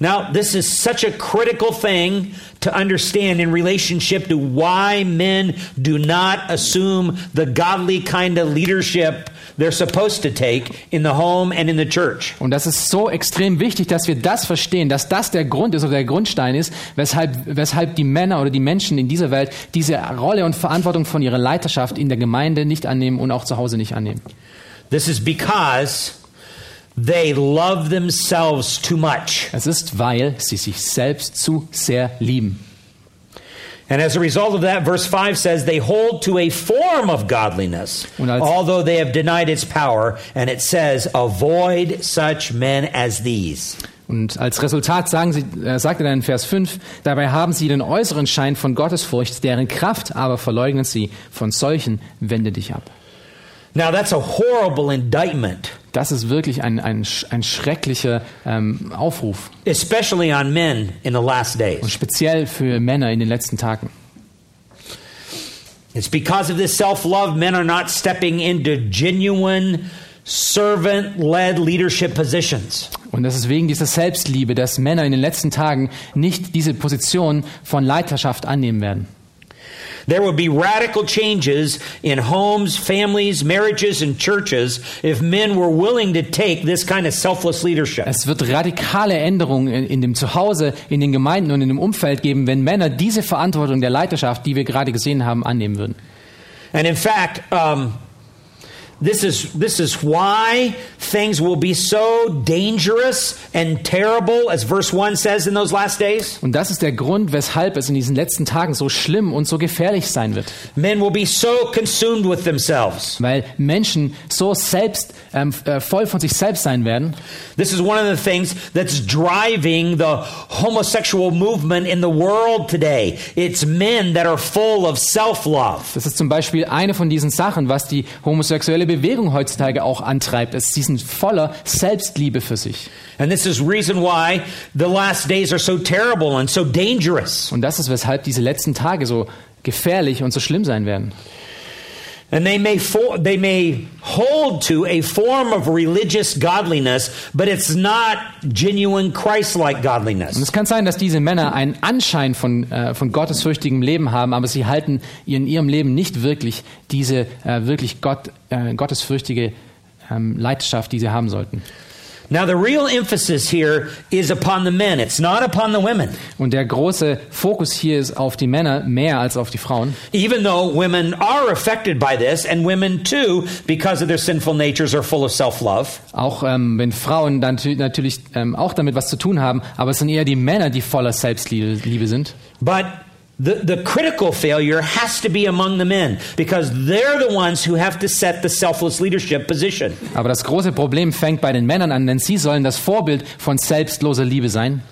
Now, this is such a critical thing to understand in relationship to why men do not assume the godly kind of leadership they're supposed to take in the home and in the church. Und das ist so extrem wichtig, dass wir das verstehen, dass das der Grund ist oder der Grundstein ist, weshalb, weshalb die Männer oder die Menschen in dieser Welt diese Rolle und Verantwortung von ihrer Leiterschaft in der Gemeinde nicht annehmen und auch zu Hause nicht annehmen. This is because they love themselves too much. Es ist, weil sie sich selbst zu sehr lieben. And as a result of that, verse 5 says, they hold to a form of godliness, although they have denied its power. And it says, avoid such men as these. Und als Resultat sagen sie, äh, sagt er dann in Vers 5, dabei haben sie den äußeren Schein von Gottesfurcht, deren Kraft aber verleugnen sie. Von solchen wende dich ab. Now, that's a horrible indictment, Das ist wirklich ein, ein, ein schrecklicher ähm, Aufruf. especially on men in the last Und days. speziell für Männer in den letzten Tagen. It's because of this self love, men are not stepping into genuine servant led leadership positions. Und das ist wegen dieser Selbstliebe, dass Männer in den letzten Tagen nicht diese Position von Leiterschaft annehmen werden. There would be radical changes in homes, families, marriages, and churches if men were willing to take this kind of selfless leadership. Es wird radikale Änderungen in, in dem Zuhause, in den Gemeinden und in dem Umfeld geben, wenn Männer diese Verantwortung der Leiterschaft, die wir gerade gesehen haben, annehmen würden. And in fact, um, this is this is why things will be so dangerous and terrible, as verse one says in those last days. Und das ist der Grund, weshalb es in diesen letzten Tagen so schlimm und so gefährlich sein wird. Men will be so consumed with themselves. Weil Menschen so selbst ähm, äh, voll von sich selbst sein werden. This is one of the things that's driving the homosexual movement in the world today. It's men that are full of self-love. Das ist zum Beispiel eine von diesen Sachen, was die homosexuelle Bewegung heutzutage auch antreibt. Es, sie sind voller Selbstliebe für sich. And this is reason why the last days are so terrible and so dangerous. Und das ist, weshalb diese letzten Tage so gefährlich und so schlimm sein werden. And they may fo- they may hold to a form of religious godliness, but it's not genuine Christ-like Und godliness. es kann sein, dass diese Männer einen Anschein von, äh, von gottesfürchtigem Leben haben, aber sie halten in ihrem Leben nicht wirklich diese äh, wirklich Gott, äh, gottesfürchtige ähm, Leidenschaft, die sie haben sollten. Now the real emphasis here is upon the men. It's not upon the women. Und der große Fokus hier ist auf die Männer mehr als auf die Frauen. Even though women are affected by this, and women too, because of their sinful natures, are full of self-love. Auch ähm, wenn Frauen dann tü- natürlich ähm, auch damit was zu tun haben, aber es sind eher die Männer, die voller Selbstliebe Liebe sind. But the, the critical failure has to be among the men because they're the ones who have to set the selfless leadership position. Aber das große Problem fängt bei den Männern an, denn sie sollen das Vorbild von selbstloser Liebe sein.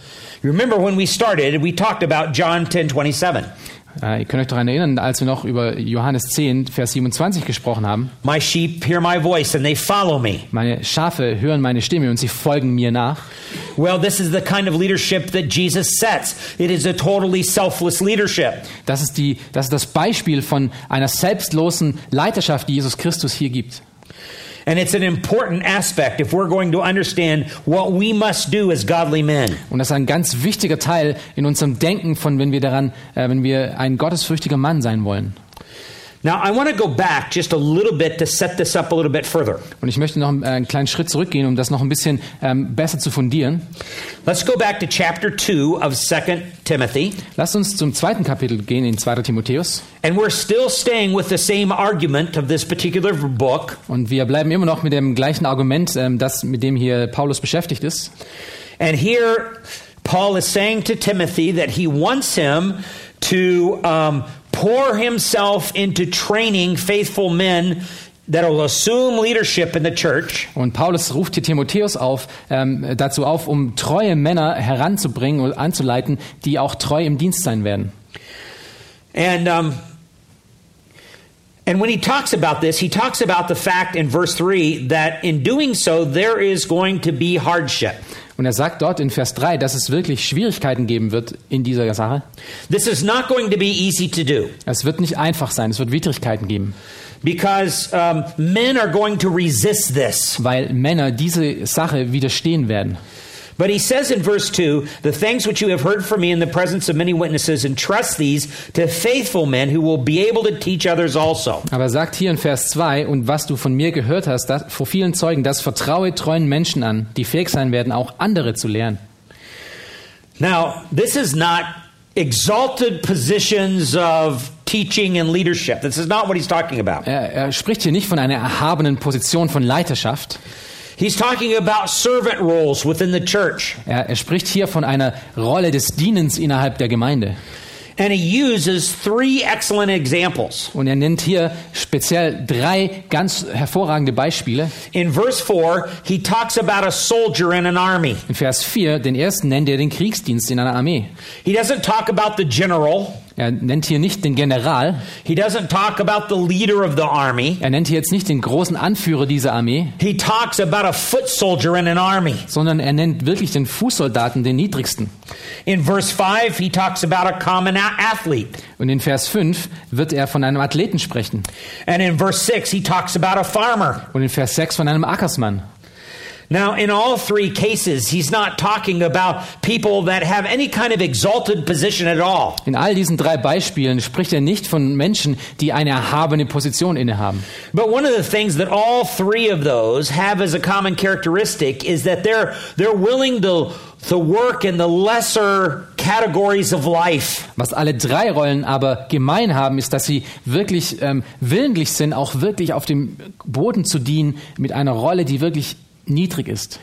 You remember when we started, we talked about John 10 27. Äh, ihr könnt euch daran erinnern, als wir noch über Johannes 10, Vers 27 gesprochen haben. My sheep hear my voice and they follow me. Meine Schafe hören meine Stimme und sie folgen mir nach. Well, this is the kind of leadership that Jesus sets. It is a totally selfless leadership. Das ist, die, das ist das Beispiel von einer selbstlosen Leiterschaft, die Jesus Christus hier gibt. And it's an important aspect if we're going to understand what we must do as godly men. Und das ist ein ganz wichtiger Teil in unserem Denken von, wenn wir daran, äh, wenn wir ein gottesfürchtiger Mann sein wollen. Und ich möchte noch einen, äh, einen kleinen Schritt zurückgehen, um das noch ein bisschen ähm, besser zu fundieren. Let's go back to chapter 2 of 2 Timothy. Lasst uns zum zweiten Kapitel gehen in 2. Timotheus. And we're still staying with the same argument of this particular book. Und wir bleiben immer noch mit dem gleichen Argument, ähm, das mit dem hier Paulus beschäftigt ist. And here, Paul is saying to Timothy that he wants him to um, pour himself into training faithful men that will assume leadership in the church. Und Paulus ruft hier Timotheus auf, ähm, dazu auf, um treue Männer heranzubringen und anzuleiten, die auch treu im Dienst sein werden. And um, and when he talks about this, he talks about the fact in verse three that in doing so there is going to be hardship. Und er sagt dort in Vers 3, dass es wirklich Schwierigkeiten geben wird in dieser Sache. This is not going to be easy to do Es wird nicht einfach sein, es wird Widrigkeiten geben, because um, men are going to resist this. weil Männer diese Sache widerstehen werden. But he says in verse 2 the things which you have heard from me in the presence of many witnesses, entrust these to faithful men who will be able to teach others also. Aber er sagt hier in Vers 2, und was du von mir gehört hast, das, vor vielen Zeugen, das vertraue treuen Menschen an, die fähig sein werden, auch andere zu lehren. Now, this is not exalted positions of teaching and leadership. This is not what he's talking about. Er, er spricht hier nicht von einer erhabenen Position von Leiterschaft. He's talking about servant roles within the church. Er, er spricht hier von einer Rolle des Dienens innerhalb der Gemeinde. And he uses three excellent examples. Und er nennt hier speziell drei ganz hervorragende Beispiele. In verse 4, he talks about a soldier in an army. In Vers 4, den ersten nennt er den Kriegsdienst in einer Armee. He doesn't talk about the general. Er nennt hier nicht den General, He doesn't talk about the leader of the army. er nennt hier jetzt nicht den großen Anführer dieser Armee, He talks about a foot soldier in an army. sondern er nennt wirklich den Fußsoldaten, den niedrigsten. In verse 5, he talks about a common athlete. Und in Vers 5 wird er von einem Athleten sprechen. And in verse 6, he talks about a farmer. Und in Vers 6 von einem Ackersmann. Now, in all three cases, he's not talking about people that have any kind of exalted position at all. In all diesen drei Beispielen spricht er nicht von Menschen, die eine erhabene Position innehaben. But one of the things that all three of those have as a common characteristic is that they're they're willing to to work in the lesser categories of life. Was alle drei Rollen aber gemein haben, ist, dass sie wirklich ähm, willentlich sind, auch wirklich auf dem Boden zu dienen mit einer Rolle, die wirklich niedrig ist.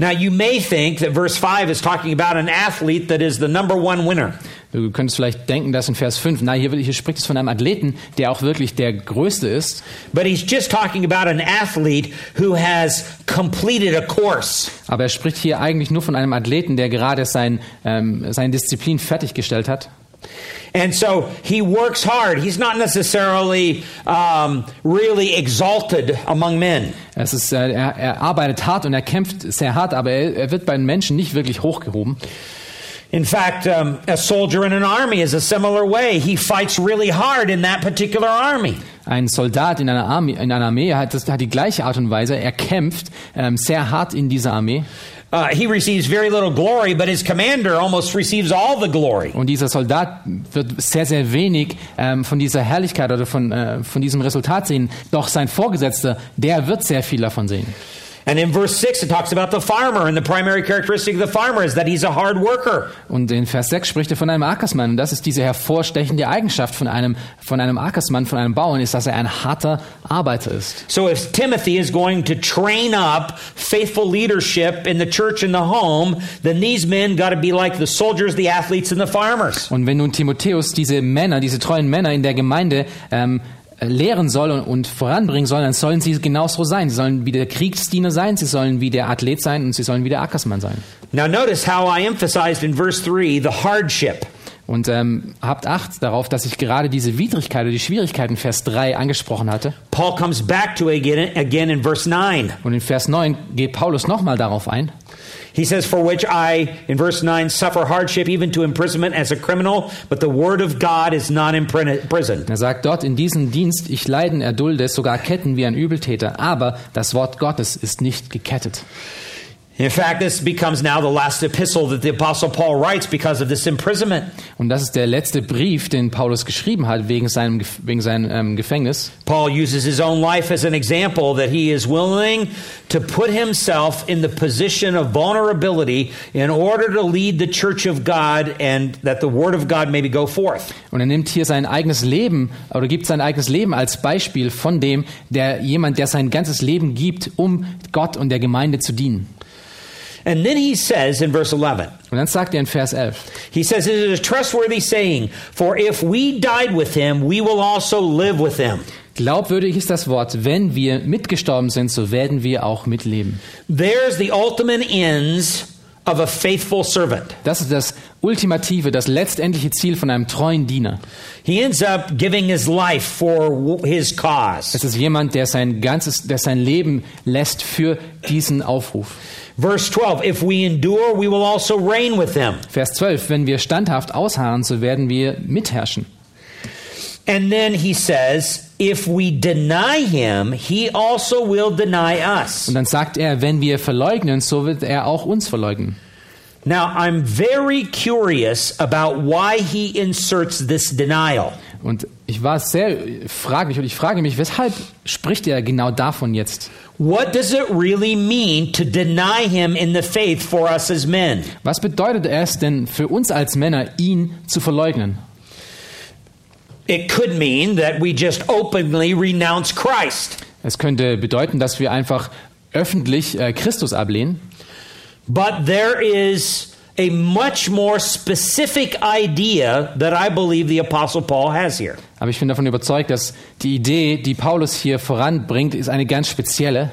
Now, you may think that verse 5 is talking about an athlete that is the number one winner. Du könntest vielleicht denken, dass in Vers 5, na, hier, hier spricht es von einem Athleten, der auch wirklich der Größte ist. But he's just talking about an athlete who has completed a course. Aber er spricht hier eigentlich nur von einem Athleten, der gerade sein, ähm, seine Disziplin fertiggestellt hat. And so he works hard. He's not necessarily um, really exalted among men. Es ist, äh, er, er arbeitet hart und er kämpft sehr hart, aber er, er wird bei den Menschen nicht wirklich hochgehoben. In fact, um, a soldier in an army is a similar way. He fights really hard in that particular army. Ein Soldat in einer Armee, in einer Armee hat, das, hat die gleiche Art und Weise. Er kämpft ähm, sehr hart in dieser Armee. Uh, he receives very little glory, but his commander almost receives all the glory. Und dieser Soldat wird sehr, sehr wenig ähm, von dieser Herrlichkeit oder von, äh, von diesem Resultat sehen. Doch sein Vorgesetzter, der wird sehr viel davon sehen. And in verse 6, it talks about the farmer, and the primary characteristic of the farmer is that he's a hard worker. Und in Vers 6 spricht er von einem Ackersmann. Und das ist diese hervorstechende Eigenschaft von einem, von einem Ackersmann, von einem Bauern, ist, dass er ein harter Arbeiter ist. So if Timothy is going to train up faithful leadership in the church and the home, then these men got to be like the soldiers, the athletes, and the farmers. Und wenn nun Timotheus diese Männer, diese treuen Männer in der Gemeinde ähm, lehren soll und, und voranbringen soll, dann sollen sie genauso sein. Sie sollen wie der Kriegsdiener sein, sie sollen wie der Athlet sein und sie sollen wie der Ackersmann sein. Now notice how I emphasized in verse 3 the hardship. Und ähm, habt Acht darauf, dass ich gerade diese Widrigkeit oder die Schwierigkeiten Vers 3 angesprochen hatte. Paul comes back to again, again in verse 9. Und in Vers 9 geht Paulus nochmal darauf ein. He says, For which I, in verse 9, suffer hardship even to imprisonment as a criminal, but the word of God is not prison. Er sagt dort, in diesem Dienst, ich leiden, erdulde, sogar Ketten wie ein Übeltäter, aber das Wort Gottes ist nicht gekettet. In fact, this becomes now the last epistle that the Apostle Paul writes because of this imprisonment. Und das ist der letzte Brief, den Paulus geschrieben hat wegen seinem, wegen seinem ähm, Gefängnis. Paul uses his own life as an example that he is willing to put himself in the position of vulnerability in order to lead the church of God and that the word of God maybe go forth. Und er nimmt hier sein eigenes Leben oder gibt sein eigenes Leben als Beispiel von dem, der jemand, der sein ganzes Leben gibt, um Gott und der Gemeinde zu dienen. And then he says in verse 11, Und dann sagt er in Vers 11, he says, It is a trustworthy saying, for if we died with him, we will also live with him. glaubwürdig ist das Wort, wenn wir mitgestorben sind, so werden wir auch mitleben. There's the ultimate ends of a faithful servant. Das ist das ultimative, das letztendliche Ziel von einem treuen Diener. He ends up giving his life for his cause. Es ist jemand, der sein ganzes, der sein Leben lässt für diesen Aufruf. Verse 12 If we endure, we will also reign with him. Vers 12, wenn wir standhaft ausharren, so werden wir mitherrschen. And then he says, If we deny him, he also will deny us. Und dann sagt er, wenn wir verleugnen, so wird er auch uns verleugnen. Now, I'm very curious about why he inserts this denial. Und ich war sehr fraglich und ich frage mich, weshalb spricht er genau davon jetzt? What does it really mean to deny him in the faith for us as men? Was bedeutet es denn für uns als Männer, ihn zu verleugnen? It could mean that we just openly renounce Christ. Es könnte bedeuten, dass wir einfach öffentlich äh, Christus ablehnen. But there is a much more specific idea that I believe the Apostle Paul has here. Aber ich bin davon überzeugt, dass die Idee, die Paulus hier voranbringt, ist eine ganz spezielle.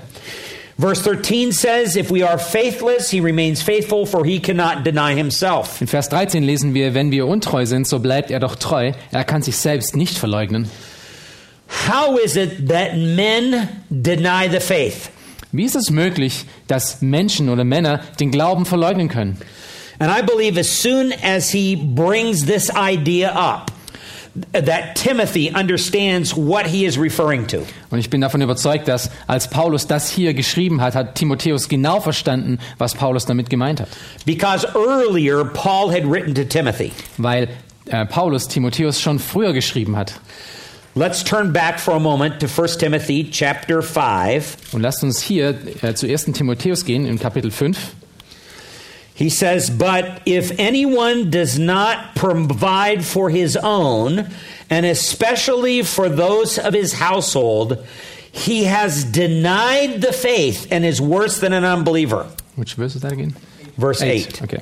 Verse 13 says, If we are faithless, he remains faithful, for he cannot deny himself. In Vers 13 lesen wir, wenn wir untreu sind, so bleibt er doch treu. Er kann sich selbst nicht verleugnen. How is it that men deny the faith? Wie ist es möglich, dass Menschen oder Männer den Glauben verleugnen können? And I believe as soon as he brings this idea up, that Timothy understands what he is referring to. Und ich bin davon überzeugt, dass als Paulus das hier geschrieben hat, hat Timotheus genau verstanden, was Paulus damit gemeint hat. Because earlier, Paul had written to Timothy. Weil äh, Paulus Timotheus schon früher geschrieben hat. Let's turn back for a moment to 1 Timothy chapter 5. Und lasst uns hier äh, zu 1. Timotheus gehen, in Kapitel 5. He says, But if anyone does not provide for his own, and especially for those of his household, he has denied the faith and is worse than an unbeliever. Which verse is that again? Verse 8. 8. Okay.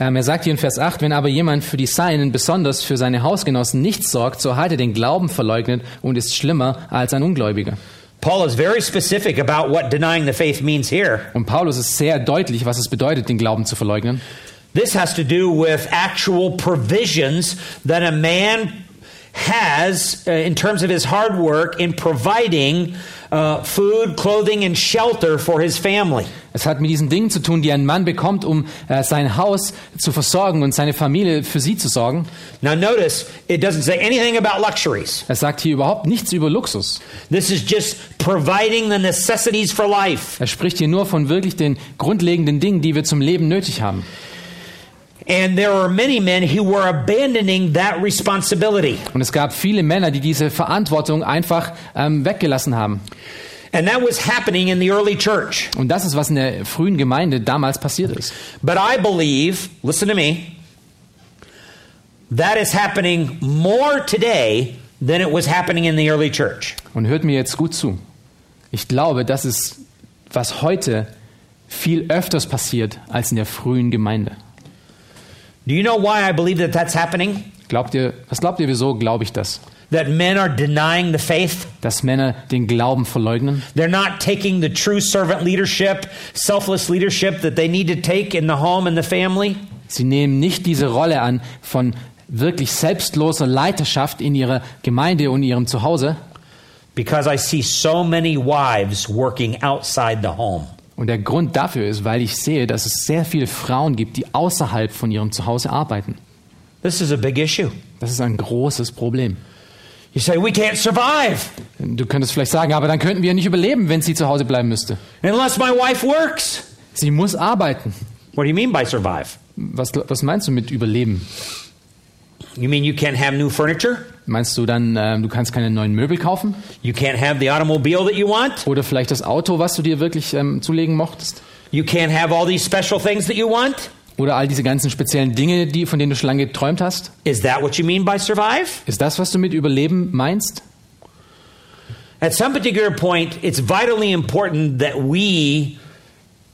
Ähm, er sagt hier in Vers 8, wenn aber jemand für die Seinen, besonders für seine Hausgenossen, nichts sorgt, so hat er den Glauben verleugnet und ist schlimmer als ein Ungläubiger. Paul is very specific about what denying the faith means here. Und Paulus ist sehr deutlich, was es bedeutet, den Glauben zu verleugnen. This has to do with actual provisions that a man has uh, in terms of his hard work in providing uh, food, clothing, and shelter for his family. Es hat mit diesen Dingen zu tun, die ein Mann bekommt, um äh, sein Haus zu versorgen und seine Familie für sie zu sorgen. Now, notice it doesn't say anything about luxuries. Er sagt hier überhaupt nichts über Luxus. This is just providing the necessities for life. Er spricht hier nur von wirklich den grundlegenden Dingen, die wir zum Leben nötig haben. Und es gab viele Männer, die diese Verantwortung einfach ähm, weggelassen haben. And that was happening in the early church. Und das ist, was in der frühen Gemeinde damals passiert ist. But I believe, listen to me, that is happening more today than it was happening in the early church. Und hört mir jetzt gut zu. Ich glaube, das ist, was heute viel öfters passiert als in der frühen Gemeinde. Do you know why I believe that that's happening? Glaubt ihr, was glaubt ihr, wieso glaube ich das? That men are denying the faith? Dass Männer den Glauben verleugnen? They're not taking the true servant leadership, selfless leadership that they need to take in the home and the family? Sie nehmen nicht diese Rolle an von wirklich selbstloser Leiterschaft in ihrer Gemeinde und ihrem Zuhause. Because I see so many wives working outside the home. Und der Grund dafür ist, weil ich sehe, dass es sehr viele Frauen gibt, die außerhalb von ihrem Zuhause arbeiten. This is a big issue. Das ist ein großes Problem. You say, we can't survive Du könntest vielleicht sagen, aber dann könnten wir ja nicht überleben, wenn sie zu Hause bleiben müsste. unless my wife works. Sie muss arbeiten. What do you mean by survive? Was, was meinst du mit überleben? You mean you can't have new furniture? Meinst du dann, ähm, du kannst keine neuen Möbel kaufen? You can't have the automobile that you want? Oder vielleicht das Auto, was du dir wirklich ähm, zulegen mochtest? You can't have all these special things that you want? Oder all diese ganzen speziellen Dinge, die, von denen du schon lange geträumt hast? Is that what you mean by survive? Ist das, was du mit Überleben meinst? At some particular point, it's vitally important that we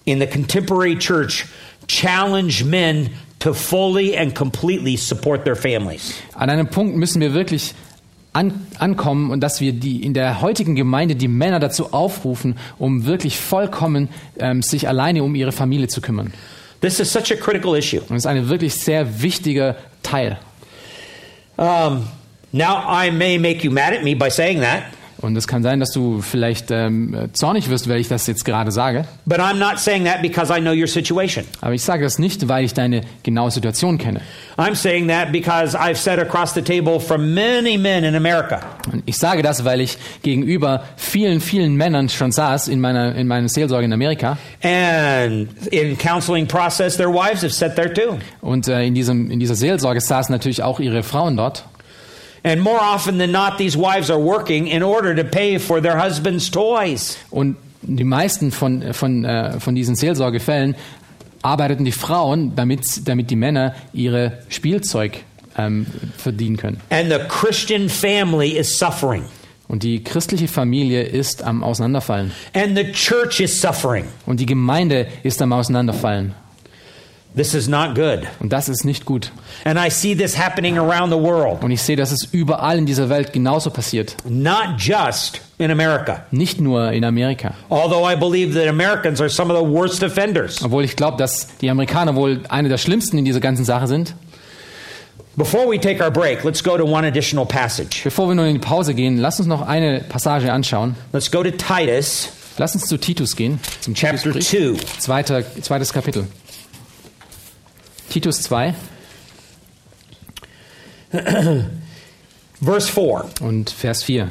in the contemporary church challenge men to fully and completely support their families. An einem Punkt müssen wir wirklich an, ankommen und dass wir die in der heutigen Gemeinde die Männer dazu aufrufen, um wirklich vollkommen ähm, sich alleine um ihre Familie zu kümmern. This is such a critical issue. Und das ist ein wirklich sehr wichtiger Teil. Um, now, I may make you mad at me by saying that, Und es kann sein, dass du vielleicht ähm, zornig wirst, weil ich das jetzt gerade sage. but I'm not saying that because I know your situation. Aber ich sage das nicht, weil ich deine genaue Situation kenne. I'm saying that because I've sat across the table from many men in America. Und ich sage das, weil ich gegenüber vielen, vielen Männern schon saß in meiner, in meiner Seelsorge in Amerika. And in counseling process, their wives have sat there too. Und äh, in, diesem, in dieser Seelsorge saßen natürlich auch ihre Frauen dort. And more often than not, these wives are working in order to pay for their husband's toys. Und die meisten von, von, äh, von diesen Seelsorgefällen arbeiteten die Frauen, damit, damit die Männer ihre Spielzeug ähm, verdienen können. And the Christian family is suffering. Und die christliche Familie ist am Auseinanderfallen. And the church is suffering. Und die Gemeinde ist am Auseinanderfallen. This is not good. Und das ist nicht gut. And I see this happening around the world, Und ich sehe, dass es überall in dieser Welt genauso passiert. not just in America. Nicht nur in Amerika. Although I believe that Americans are some of the worst offenders. Obwohl ich glaube, dass die Amerikaner wohl eine der schlimmsten in dieser ganzen Sache sind. Before we take our break, let's go to one additional passage. Bevor wir nun in die Pause gehen, lass uns noch eine Passage anschauen. Let's go to Titus Lass uns zu Titus gehen, zum chapter Titusbrief. 2. Zweiter, zweites Kapitel. Titus 2 Verse 4. und Vers 4.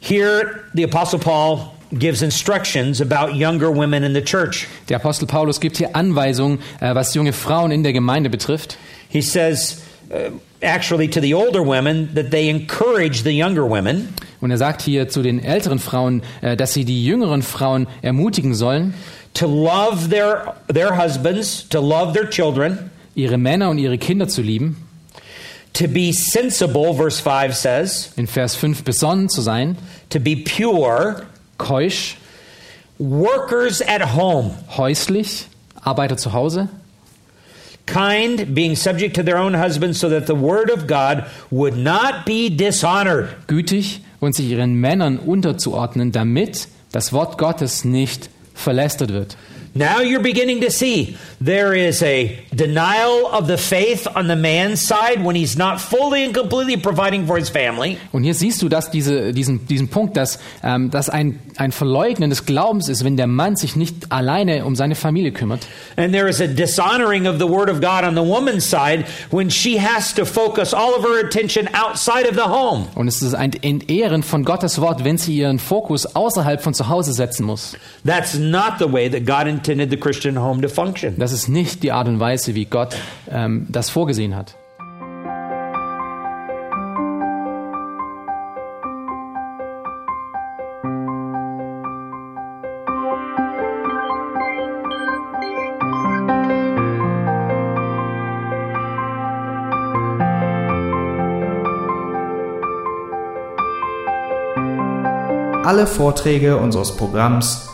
Here, the Apostle Paul gives instructions about younger women in the church. Der Apostel Paulus gibt hier Anweisungen, äh, was junge Frauen in der Gemeinde betrifft. He says, uh, actually, to the older women, that they encourage the younger women Und er sagt hier zu den älteren Frauen, äh, dass sie die jüngeren Frauen ermutigen sollen, to love their, their husbands, to love their children, ihre Männer und ihre Kinder zu lieben. to be sensible, verse 5 says, In Vers 5 besonnen zu sein, to be pure, keusch, workers at home, häuslich, Arbeiter zu Hause, kind, being subject to their own husbands, so that the word of God would not be dishonored. gütig und sich ihren Männern unterzuordnen, damit das Wort Gottes nicht verlästert wird. Now you're beginning to see there is a denial of the faith on the man's side when he's not fully and completely providing for his family. Und hier siehst du dass diese, diesen, diesen Punkt, dass ähm, das ein, ein Verleugnen des Glaubens ist, wenn der Mann sich nicht alleine um seine Familie kümmert. And there is a dishonoring of the word of God on the woman's side when she has to focus all of her attention outside of the home. Und es ist ein Entehren von Gottes Wort, wenn sie ihren Fokus außerhalb von zu Hause setzen muss. That's not the way that God intended the Christian home to function. Das ist nicht die Art und Weise, wie Gott ähm, das vorgesehen hat. Alle Vorträge unseres Programms,